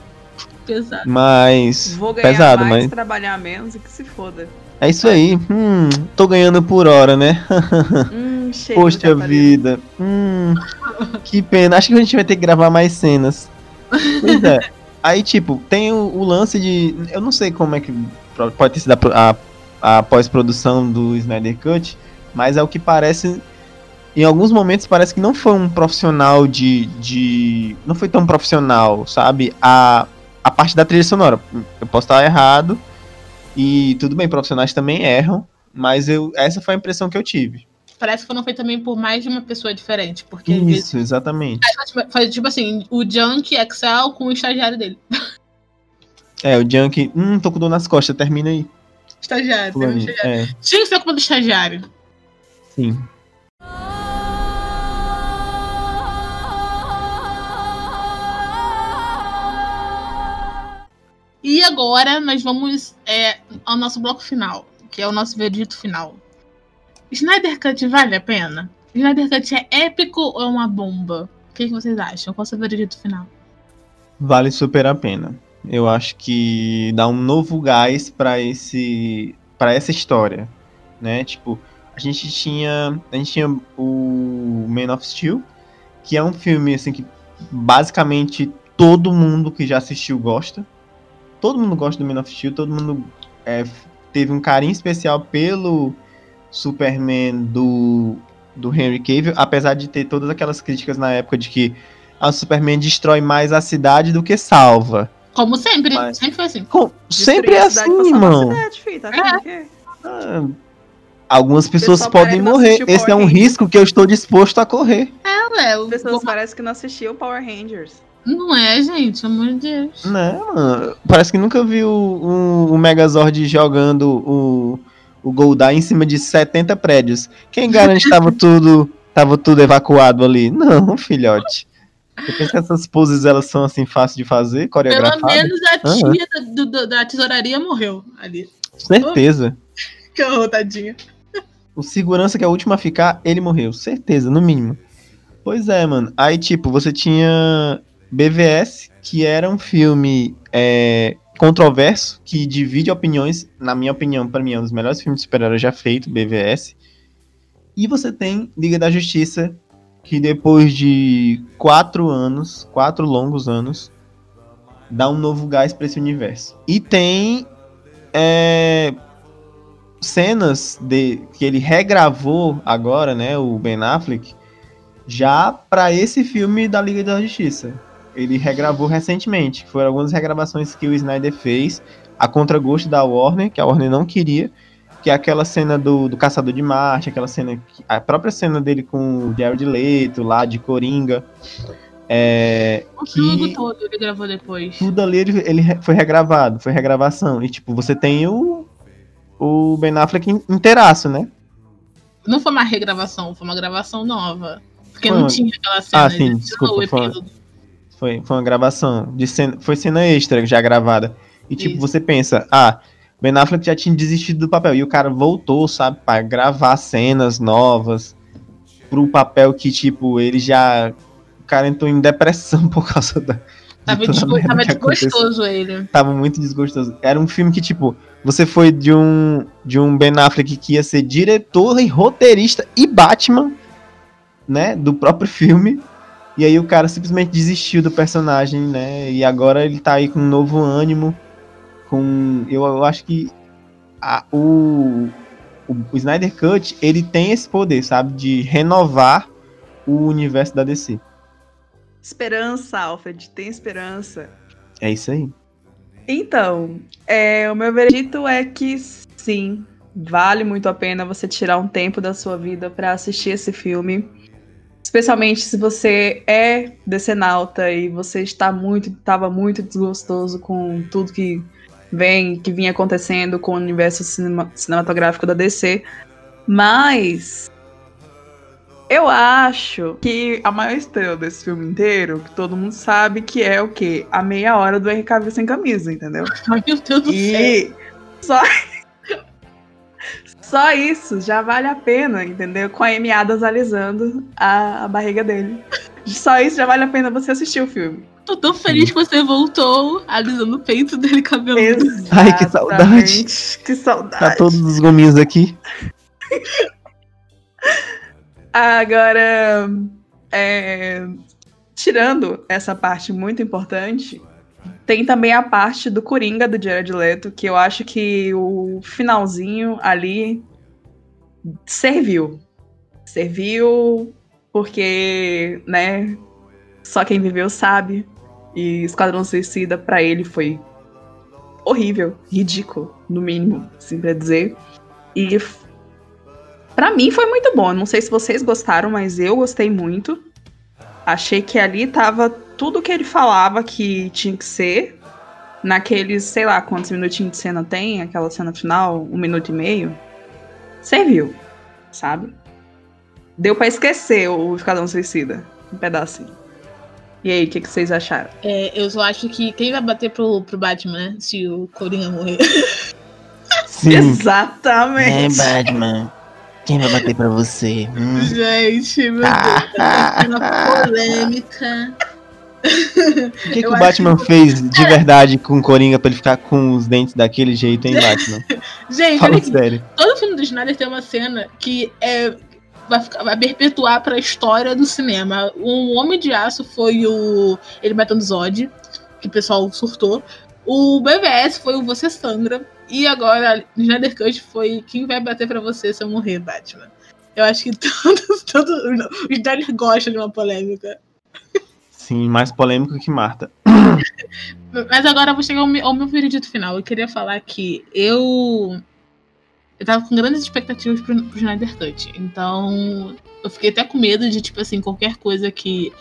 pesado. Mas. Vou ganhar pesado, mais, mas... trabalhar menos e que se foda. É isso aí. Hum, tô ganhando por hora, né? <laughs> hum, Poxa vida. Hum, que pena. Acho que a gente vai ter que gravar mais cenas. Pois é. <laughs> Aí, tipo, tem o, o lance de. Eu não sei como é que. Pode ter sido a, a, a pós-produção do Snyder Cut, mas é o que parece em alguns momentos parece que não foi um profissional de, de. Não foi tão profissional, sabe? A, a parte da trilha sonora. Eu posso estar errado. E tudo bem, profissionais também erram. Mas eu, essa foi a impressão que eu tive. Parece que foram feitos também por mais de uma pessoa diferente. Porque Isso, vezes... exatamente. Foi tipo assim, o Junk Excel com o estagiário dele. <laughs> É, o Junk. Hum, tô com dor nas costas, termina aí. Estagiário, termina estagiário. É. Tinha que ser culpa do estagiário. Sim. E agora nós vamos é, ao nosso bloco final, que é o nosso veredito final. Snyder Cut vale a pena? Snyder Cut é épico ou é uma bomba? O que, que vocês acham? Qual é o seu veredito final? Vale super a pena. Eu acho que dá um novo gás para esse para essa história, né? Tipo, a gente tinha a gente tinha o Man of Steel que é um filme assim que basicamente todo mundo que já assistiu gosta. Todo mundo gosta do Man of Steel, todo mundo é, teve um carinho especial pelo Superman do, do Henry Cavill, apesar de ter todas aquelas críticas na época de que a Superman destrói mais a cidade do que salva. Como sempre, Mas- sempre foi assim. Com- sempre é assim, irmão. cidade, filho, tá que- Ah, Algumas pessoas pessoal podem morrer. assistiu Esse é um Rangers. risco que eu estou disposto a correr. É, ué, o- As pessoas parecem que não assistiam Power Rangers. Não é, gente, pelo amor de Deus. Não, mano. Parece que nunca viu o, o Megazord jogando o, o Goldar em cima de 70 prédios. Quem garante que tava tudo, tava tudo evacuado ali? Não, <laughs> filhote. Você pensa que essas poses elas são assim fáceis de fazer, Pelo coreografadas? menos a tia da, do- do- da tesouraria morreu ali. Certeza. <laughs> Que horror, tadinha. O segurança que é o último a ficar, ele morreu. Certeza, no mínimo. Pois é, mano. Aí, tipo, você tinha BVS, que era um filme é, controverso, que divide opiniões. Na minha opinião, pra mim, é um dos melhores filmes de super-herói já feito, BVS. E você tem Liga da Justiça, que depois de quatro anos, quatro longos anos, dá um novo gás pra esse universo. E tem é, cenas de que ele regravou agora, né, o Ben Affleck, já pra esse filme da Liga da Justiça. Ele regravou recentemente. Foram algumas regravações que o Snyder fez a contragosto da Warner, que a Warner não queria, que é aquela cena do, do Caçador de Marte, aquela cena que, a própria cena dele com o Jared Leto lá de Coringa. É, O que todo ele gravou depois. tudo ali ele, ele foi regravado, foi regravação. E tipo, você tem o, o Ben Affleck in- inteiraço, né? Não foi uma regravação, foi uma gravação nova. Porque Foi não uma- tinha aquela cena. Ah, sim, desculpa, o foi. Foi, foi uma gravação. De cena, foi cena extra já gravada. E tipo, Isso. você pensa, ah, Ben Affleck já tinha desistido do papel. E o cara voltou, sabe, pra gravar cenas novas. Pro papel que, tipo, ele já. O cara entrou em depressão <laughs> por causa da. de Tava, toda a desgo- merda tava desgostoso ele. tava muito desgostoso. Era um filme que, tipo, você foi de um de um Ben Affleck que ia ser diretor e roteirista e Batman, né, do próprio filme. E aí o cara simplesmente desistiu do personagem, né? E agora ele tá aí com um novo ânimo, com eu, eu acho que a- o, o o Snyder Cut, ele tem esse poder, sabe, de renovar o universo da DC. Esperança, Alfred, tem esperança. É isso aí. Então, é, o meu veredito é que sim, vale muito a pena você tirar um tempo da sua vida pra assistir esse filme. Especialmente se você é decenalta e você está muito, estava muito desgostoso com tudo que vem, que vinha acontecendo com o universo cinema- cinematográfico da DC. Mas eu acho que a maior estrela desse filme inteiro, que todo mundo sabe que é o quê? A meia hora do Cavill sem camisa, entendeu? Ai, meu Deus do céu. E só só isso já vale a pena, entendeu? Com a Amy Adams alisando a, a barriga dele. <laughs> Só isso já vale a pena você assistir o filme. Tô tão feliz que você voltou alisando o peito dele cabeludo. Ai, que saudade. Que saudade. Tá todos os gominhos aqui. <laughs> Agora, é, tirando essa parte muito importante, tem também a parte do Coringa do Jared Leto, que eu acho que o finalzinho ali serviu. Serviu porque, né, só quem viveu sabe. E Esquadrão Suicida pra ele foi horrível, ridículo, no mínimo, assim pra dizer. E Pra mim foi muito bom. Não sei se vocês gostaram, mas eu gostei muito. Achei que ali tava tudo que ele falava que tinha que ser. Naqueles, sei lá, quantos minutinhos de cena tem, aquela cena final, um minuto e meio. Serviu, sabe? Deu pra esquecer o Esquadrão Suicida. Um pedacinho. E aí, o que, que vocês acharam? É, eu só acho que quem vai bater pro, pro Batman, né? Se o Coringa morrer. Sim. Exatamente. Batman. Quem vai bater pra você? Hum. Gente, meu Deus. Tá uma <laughs> polêmica. O que, que o Batman fez de verdade com o Coringa pra ele ficar com os dentes daquele jeito, hein, Batman? <laughs> Gente, Fala sério. Todo filme do Snyder tem uma cena que é vai, ficar, vai perpetuar pra história do cinema. O Homem de Aço foi o. Ele matando Zod, que o pessoal surtou. O BVS foi o Você Sangra. E agora, o Snyder Cut foi quem vai bater pra você se eu morrer, Batman. Eu acho que <laughs> todos, todos o Snyder gosta de uma polêmica. Sim, mais polêmico que Marta. Mas agora eu vou chegar ao meu, ao meu veredito final. Eu queria falar que eu. Eu tava com grandes expectativas pro, pro Snyder Cut. Então, eu fiquei até com medo de, tipo assim, qualquer coisa que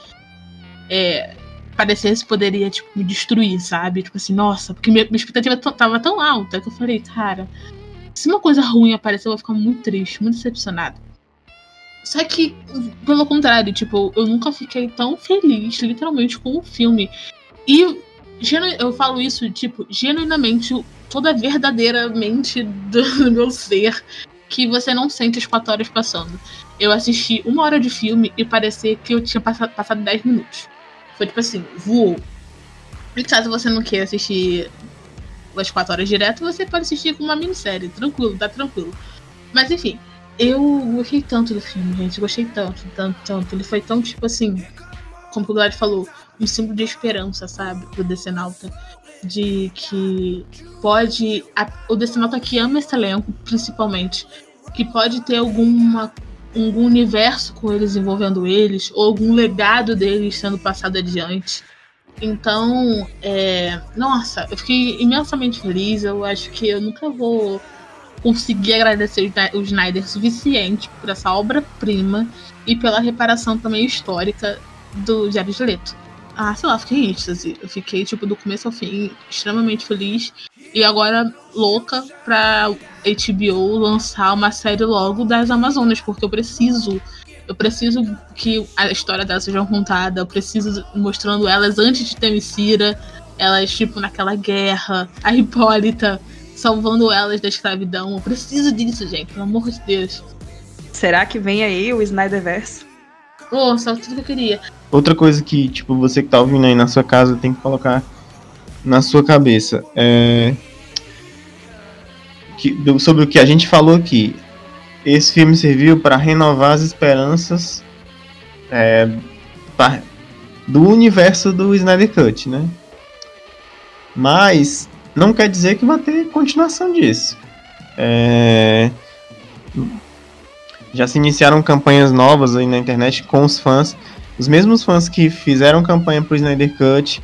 é, parecesse poderia, tipo, me destruir, sabe? Tipo assim, nossa, porque minha, minha expectativa tava tão alta que eu falei, cara, se uma coisa ruim aparecer, eu vou ficar muito triste, muito decepcionado. Só que, pelo contrário, tipo, eu nunca fiquei tão feliz, literalmente, com o filme. E eu falo isso, tipo, genuinamente, toda verdadeiramente <laughs> do, meu ser, que você não sente as quatro horas passando. Eu assisti uma hora de filme e parecia que eu tinha passado, passado 10 minutos. Foi tipo assim, voou. E caso você não queira assistir as quatro horas direto, você pode assistir com uma minissérie, tranquilo, tá tranquilo. Mas enfim, eu gostei tanto do filme, gente. Gostei tanto, tanto, tanto. Ele foi tão, tipo assim, como o Glad falou, um símbolo de esperança, sabe? Pro Decenalta. De que pode. A, o Decenalta aqui ama esse elenco, principalmente. Que pode ter alguma. Algum universo com eles envolvendo eles, ou algum legado deles sendo passado adiante. Então, é, nossa, eu fiquei imensamente feliz. Eu acho que eu nunca vou conseguir agradecer o Sny- o Snyder suficiente por essa obra-prima e pela reparação também histórica do Jared Leto. Ah, sei lá, fiquei em êxtase. Eu fiquei, tipo, do começo ao fim, extremamente feliz. E agora, louca pra HBO lançar uma série logo das Amazonas, porque eu preciso. Eu preciso que a história delas seja contada. Eu preciso mostrando elas antes de Temicira. Elas, tipo, naquela guerra. <laughs> A Hipólita salvando elas da escravidão. Eu preciso disso, gente, pelo amor de Deus. Será que vem aí o Snyderverse? Oh, só tudo que eu queria. Outra coisa que, tipo, você que tá ouvindo aí na sua casa tem que colocar na sua cabeça. É... Que, do- sobre o que a gente falou aqui. Esse filme serviu para renovar as esperanças é, pa- do universo do Snyder Cut, né? Mas não quer dizer que vai ter continuação disso. É, Já se iniciaram campanhas novas aí na internet com os fãs os mesmos fãs que fizeram campanha pro Snyder Cut,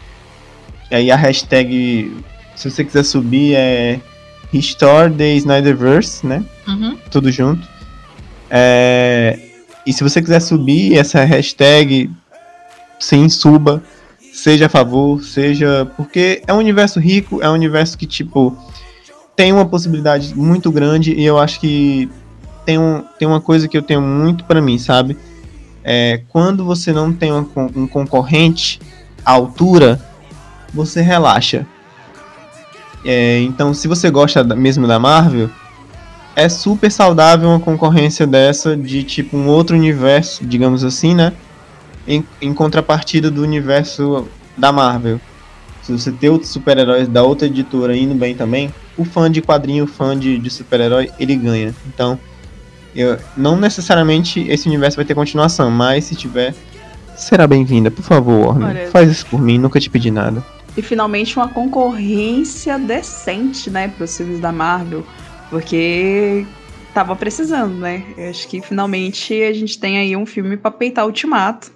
e aí a hashtag, se você quiser subir, é Restore the Snyderverse, né? Uhum. Tudo junto. É, e se você quiser subir essa hashtag, sim, suba. Seja a favor, seja. Porque é um universo rico, é um universo que, tipo, tem uma possibilidade muito grande e eu acho que tem, um, tem uma coisa que eu tenho muito pra mim, sabe? É, quando você não tem con- um concorrente à altura, você relaxa. É, então, se você gosta mesmo da Marvel, é super saudável uma concorrência dessa de tipo um outro universo, digamos assim, né? Em, em contrapartida do universo da Marvel. Se você ter outros super-heróis da outra editora indo bem também, o fã de quadrinho, o fã de, de super-herói, ele ganha. Então, eu, não necessariamente esse universo vai ter continuação, mas se tiver, será bem-vinda. Por favor, Warner, faz isso por mim, nunca te pedi nada. E finalmente uma concorrência decente, né, para os filmes da Marvel, porque tava precisando, né? Eu acho que finalmente a gente tem aí um filme pra peitar Ultimato.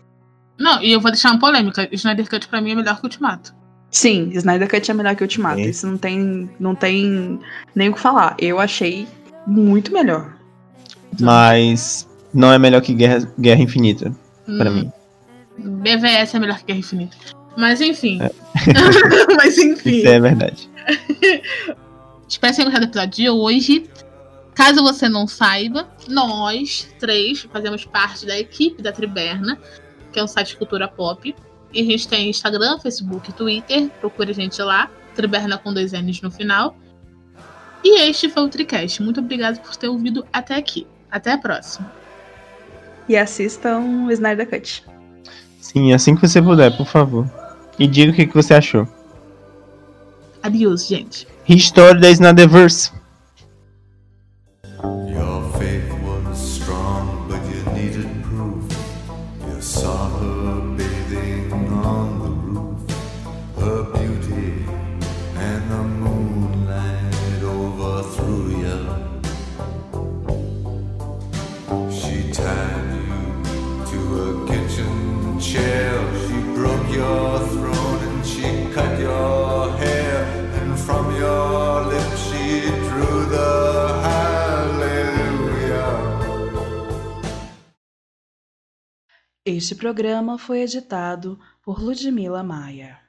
Não, e eu vou deixar uma polêmica. Snyder Cut pra mim é melhor que o Ultimato. Sim, Snyder Cut é melhor que Ultimato. É. Isso não tem, não tem nem o que falar. Eu achei muito melhor. Mas não é melhor que Guerra, Guerra Infinita, pra Hum, mim. BVS é melhor que Guerra Infinita. Mas enfim. <laughs> Mas enfim. Isso é verdade. <laughs> Espero que tenham gostado do episódio de hoje. Caso você não saiba, nós três fazemos parte da equipe da Triberna, que é um site cultura pop. E a gente tem Instagram, Facebook, Twitter. Procure a gente lá. Triberna com dois N's no final. E este foi o Tricast. Muito obrigado por ter ouvido até aqui. Até a próxima. E assistam o Snyder Cut. Sim, assim que você puder, por favor. E diga o que, que você achou. Adeus, gente. Restore the Snyderverse. Este programa foi editado por Ludmila Maia.